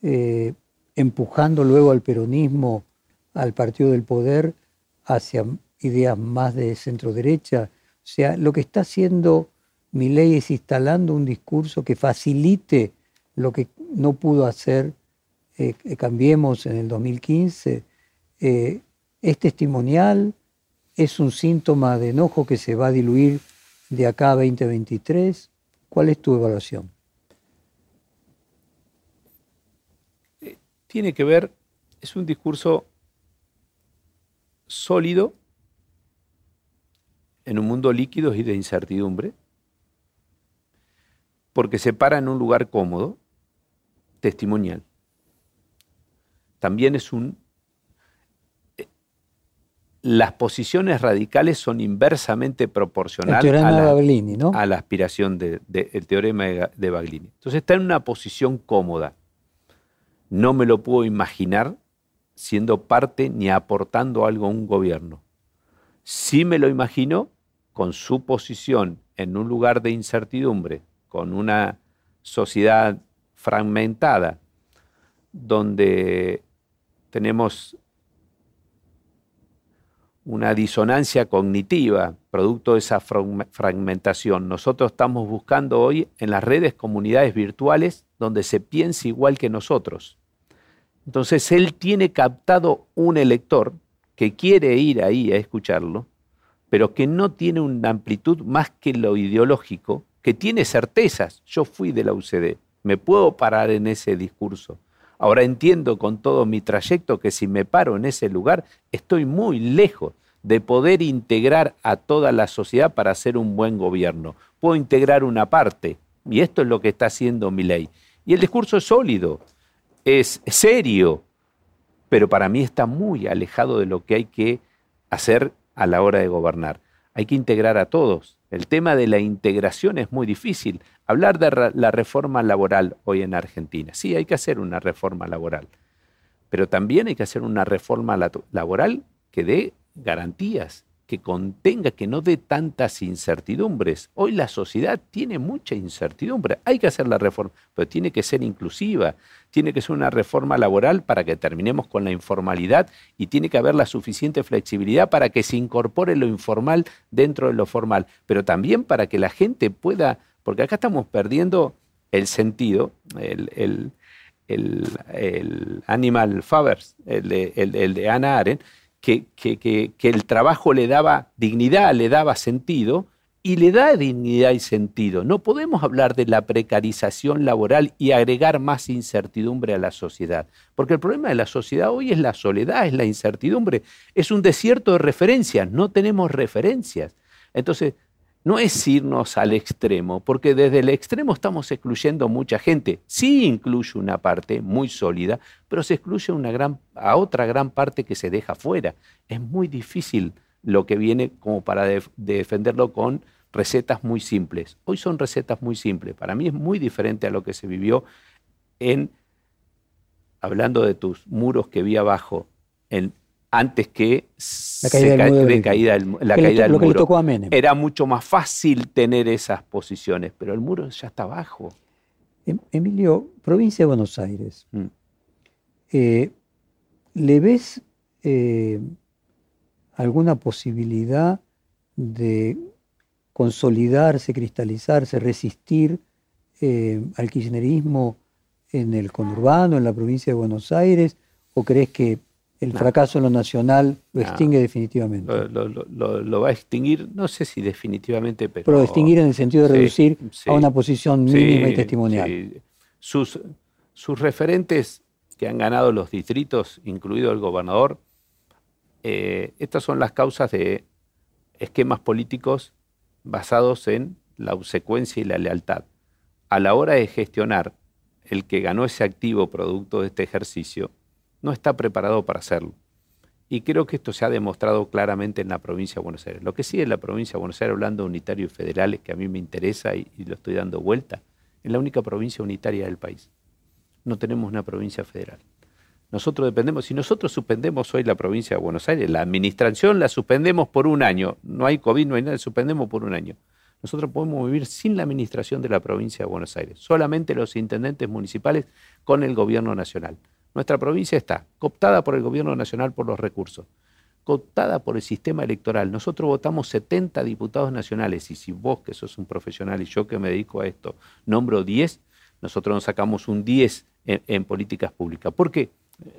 eh, empujando luego al peronismo, al partido del poder, hacia ideas más de centro derecha. O sea, lo que está haciendo mi ley es instalando un discurso que facilite lo que no pudo hacer eh, Cambiemos en el 2015. Eh, es testimonial, es un síntoma de enojo que se va a diluir de acá a 2023. ¿Cuál es tu evaluación? tiene que ver, es un discurso sólido en un mundo líquido y de incertidumbre, porque se para en un lugar cómodo, testimonial. También es un... Eh, las posiciones radicales son inversamente proporcionales a, la, a la aspiración del teorema de Baglini. Entonces está en una posición cómoda no me lo puedo imaginar siendo parte ni aportando algo a un gobierno. Sí me lo imagino con su posición en un lugar de incertidumbre, con una sociedad fragmentada, donde tenemos una disonancia cognitiva producto de esa fragmentación. Nosotros estamos buscando hoy en las redes comunidades virtuales donde se piense igual que nosotros. Entonces él tiene captado un elector que quiere ir ahí a escucharlo, pero que no tiene una amplitud más que lo ideológico, que tiene certezas. Yo fui de la UCD, me puedo parar en ese discurso. Ahora entiendo con todo mi trayecto que si me paro en ese lugar, estoy muy lejos de poder integrar a toda la sociedad para hacer un buen gobierno. Puedo integrar una parte, y esto es lo que está haciendo mi ley. Y el discurso es sólido, es serio, pero para mí está muy alejado de lo que hay que hacer a la hora de gobernar. Hay que integrar a todos. El tema de la integración es muy difícil. Hablar de la reforma laboral hoy en Argentina. Sí, hay que hacer una reforma laboral, pero también hay que hacer una reforma laboral que dé garantías, que contenga, que no dé tantas incertidumbres. Hoy la sociedad tiene mucha incertidumbre. Hay que hacer la reforma, pero tiene que ser inclusiva, tiene que ser una reforma laboral para que terminemos con la informalidad y tiene que haber la suficiente flexibilidad para que se incorpore lo informal dentro de lo formal, pero también para que la gente pueda, porque acá estamos perdiendo el sentido, el, el, Animal Fabers, el de, el de Anna Arendt, que, el trabajo le daba dignidad, le daba sentido, y le da dignidad y sentido. No podemos hablar de la precarización laboral y agregar más incertidumbre a la sociedad, porque el problema de la sociedad hoy es la soledad, es la incertidumbre, es un desierto de referencias, no tenemos referencias. Entonces, no es irnos al extremo, porque desde el extremo estamos excluyendo mucha gente. Sí incluye una parte muy sólida, pero se excluye una gran, a otra gran parte que se deja fuera. Es muy difícil lo que viene como para defenderlo con recetas muy simples. Hoy son recetas muy simples. Para mí es muy diferente a lo que se vivió en, hablando de tus muros que vi abajo, en antes que la caída del, caída la caída del muro. Era mucho más fácil tener esas posiciones, pero el muro ya está abajo. Em, Emilio, provincia de Buenos Aires, mm. eh, ¿le ves eh, alguna posibilidad de consolidarse, cristalizarse, resistir eh, al kirchnerismo en el conurbano, en la provincia de Buenos Aires? o crees que el fracaso en lo nacional lo extingue definitivamente? Lo, va a extinguir, no sé si definitivamente, pero... Pero extinguir en el sentido de reducir a una posición mínima y testimonial. Sus, sus referentes que han ganado los distritos, incluido el gobernador, eh, estas son las causas de esquemas políticos basados en la obsecuencia y la lealtad. A la hora de gestionar, el que ganó ese activo producto de este ejercicio no está preparado para hacerlo. Y creo que esto se ha demostrado claramente en la provincia de Buenos Aires. Lo que sí en la provincia de Buenos Aires, hablando de unitarios federales, que a mí me interesa y, y lo estoy dando vuelta, es la única provincia unitaria del país. No tenemos una provincia federal. Nosotros dependemos, si nosotros suspendemos hoy la provincia de Buenos Aires, la administración la suspendemos por un año, no hay COVID, no hay nada, suspendemos por un año. Nosotros podemos vivir sin la administración de la provincia de Buenos Aires, solamente los intendentes municipales con el gobierno nacional. Nuestra provincia está cooptada por el gobierno nacional por los recursos, cooptada por el sistema electoral. Nosotros votamos 70 diputados nacionales y si vos, que sos un profesional y yo que me dedico a esto, nombro 10, nosotros nos sacamos un 10 en, en políticas públicas. ¿Por qué?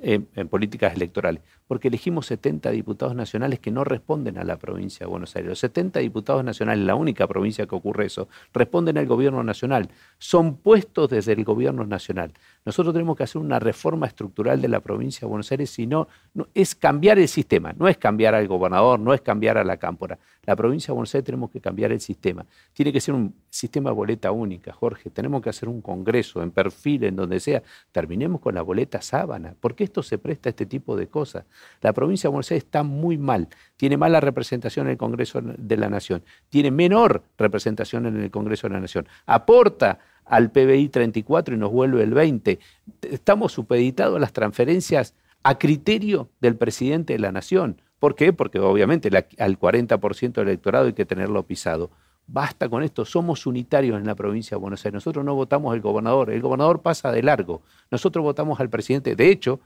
En, políticas electorales, porque elegimos 70 diputados nacionales que no responden a la provincia de Buenos Aires. Los 70 diputados nacionales, la única provincia que ocurre eso, responden al gobierno nacional, son puestos desde el gobierno nacional. Nosotros tenemos que hacer una reforma estructural de la provincia de Buenos Aires, si no, es cambiar el sistema, no es cambiar al gobernador, no es cambiar a la cámpora. La provincia de Buenos Aires tenemos que cambiar el sistema. Tiene que ser un sistema boleta única, Jorge. Tenemos que hacer un congreso en perfil, en donde sea. Terminemos con la boleta sábana. ¿Por qué esto se presta a este tipo de cosas? La provincia de Buenos Aires está muy mal. Tiene mala representación en el Congreso de la Nación. Tiene menor representación en el Congreso de la Nación. Aporta al PBI 34 y nos vuelve el 20. Estamos supeditados a las transferencias a criterio del presidente de la Nación. ¿Por qué? Porque obviamente al 40% del electorado hay que tenerlo pisado. Basta con esto, somos unitarios en la provincia de Buenos Aires. Nosotros no votamos al gobernador, el gobernador pasa de largo. Nosotros votamos al presidente. De hecho,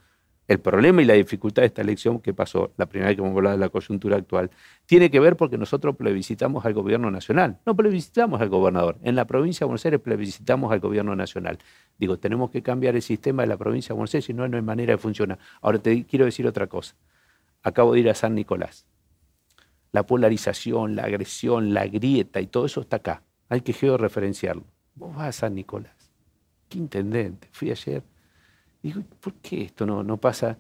el problema y la dificultad de esta elección que pasó, la primera vez que hemos hablado de la coyuntura actual, tiene que ver porque nosotros plebiscitamos al gobierno nacional, no plebiscitamos al gobernador. En la provincia de Buenos Aires plebiscitamos al gobierno nacional. Digo, tenemos que cambiar el sistema de la provincia de Buenos Aires, si no, no hay manera de funcionar. Ahora te quiero decir otra cosa acabo de ir a San Nicolás. La polarización, la agresión, la grieta y todo eso está acá. Hay que georreferenciarlo. Vos vas a San Nicolás. ¿Qué intendente? Fui ayer. Digo, ¿por qué esto no, no pasa?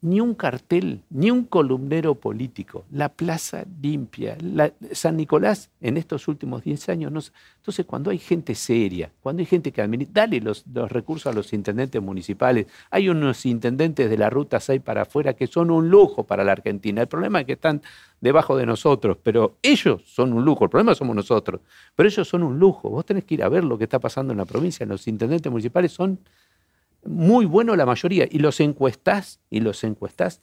Ni un cartel, ni un columnero político. La plaza limpia. San Nicolás en estos últimos 10 años. No, entonces, cuando hay gente seria, cuando hay gente que administra, dale los, recursos a los intendentes municipales. Hay unos intendentes de la Ruta 6 para afuera que son un lujo para la Argentina. El problema es que están debajo de nosotros, pero ellos son un lujo. El problema somos nosotros, pero ellos son un lujo. Vos tenés que ir a ver lo que está pasando en la provincia. Los intendentes municipales son muy bueno la mayoría, y los encuestás, y los encuestás,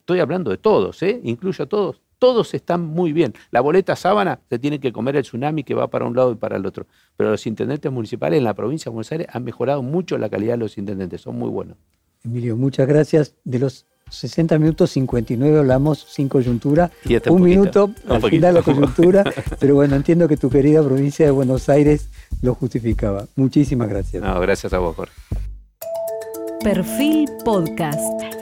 estoy hablando de todos, ¿eh? incluyo a todos, todos están muy bien. La boleta sábana se tiene que comer el tsunami que va para un lado y para el otro, pero los intendentes municipales en la provincia de Buenos Aires han mejorado mucho la calidad de los intendentes, son muy buenos. Emilio, muchas gracias. De los 60 minutos, 59 hablamos sin coyuntura. Este un minuto al final la coyuntura. pero bueno, entiendo que tu querida provincia de Buenos Aires lo justificaba. Muchísimas gracias. No, gracias a vos, Jorge. Perfil Podcast.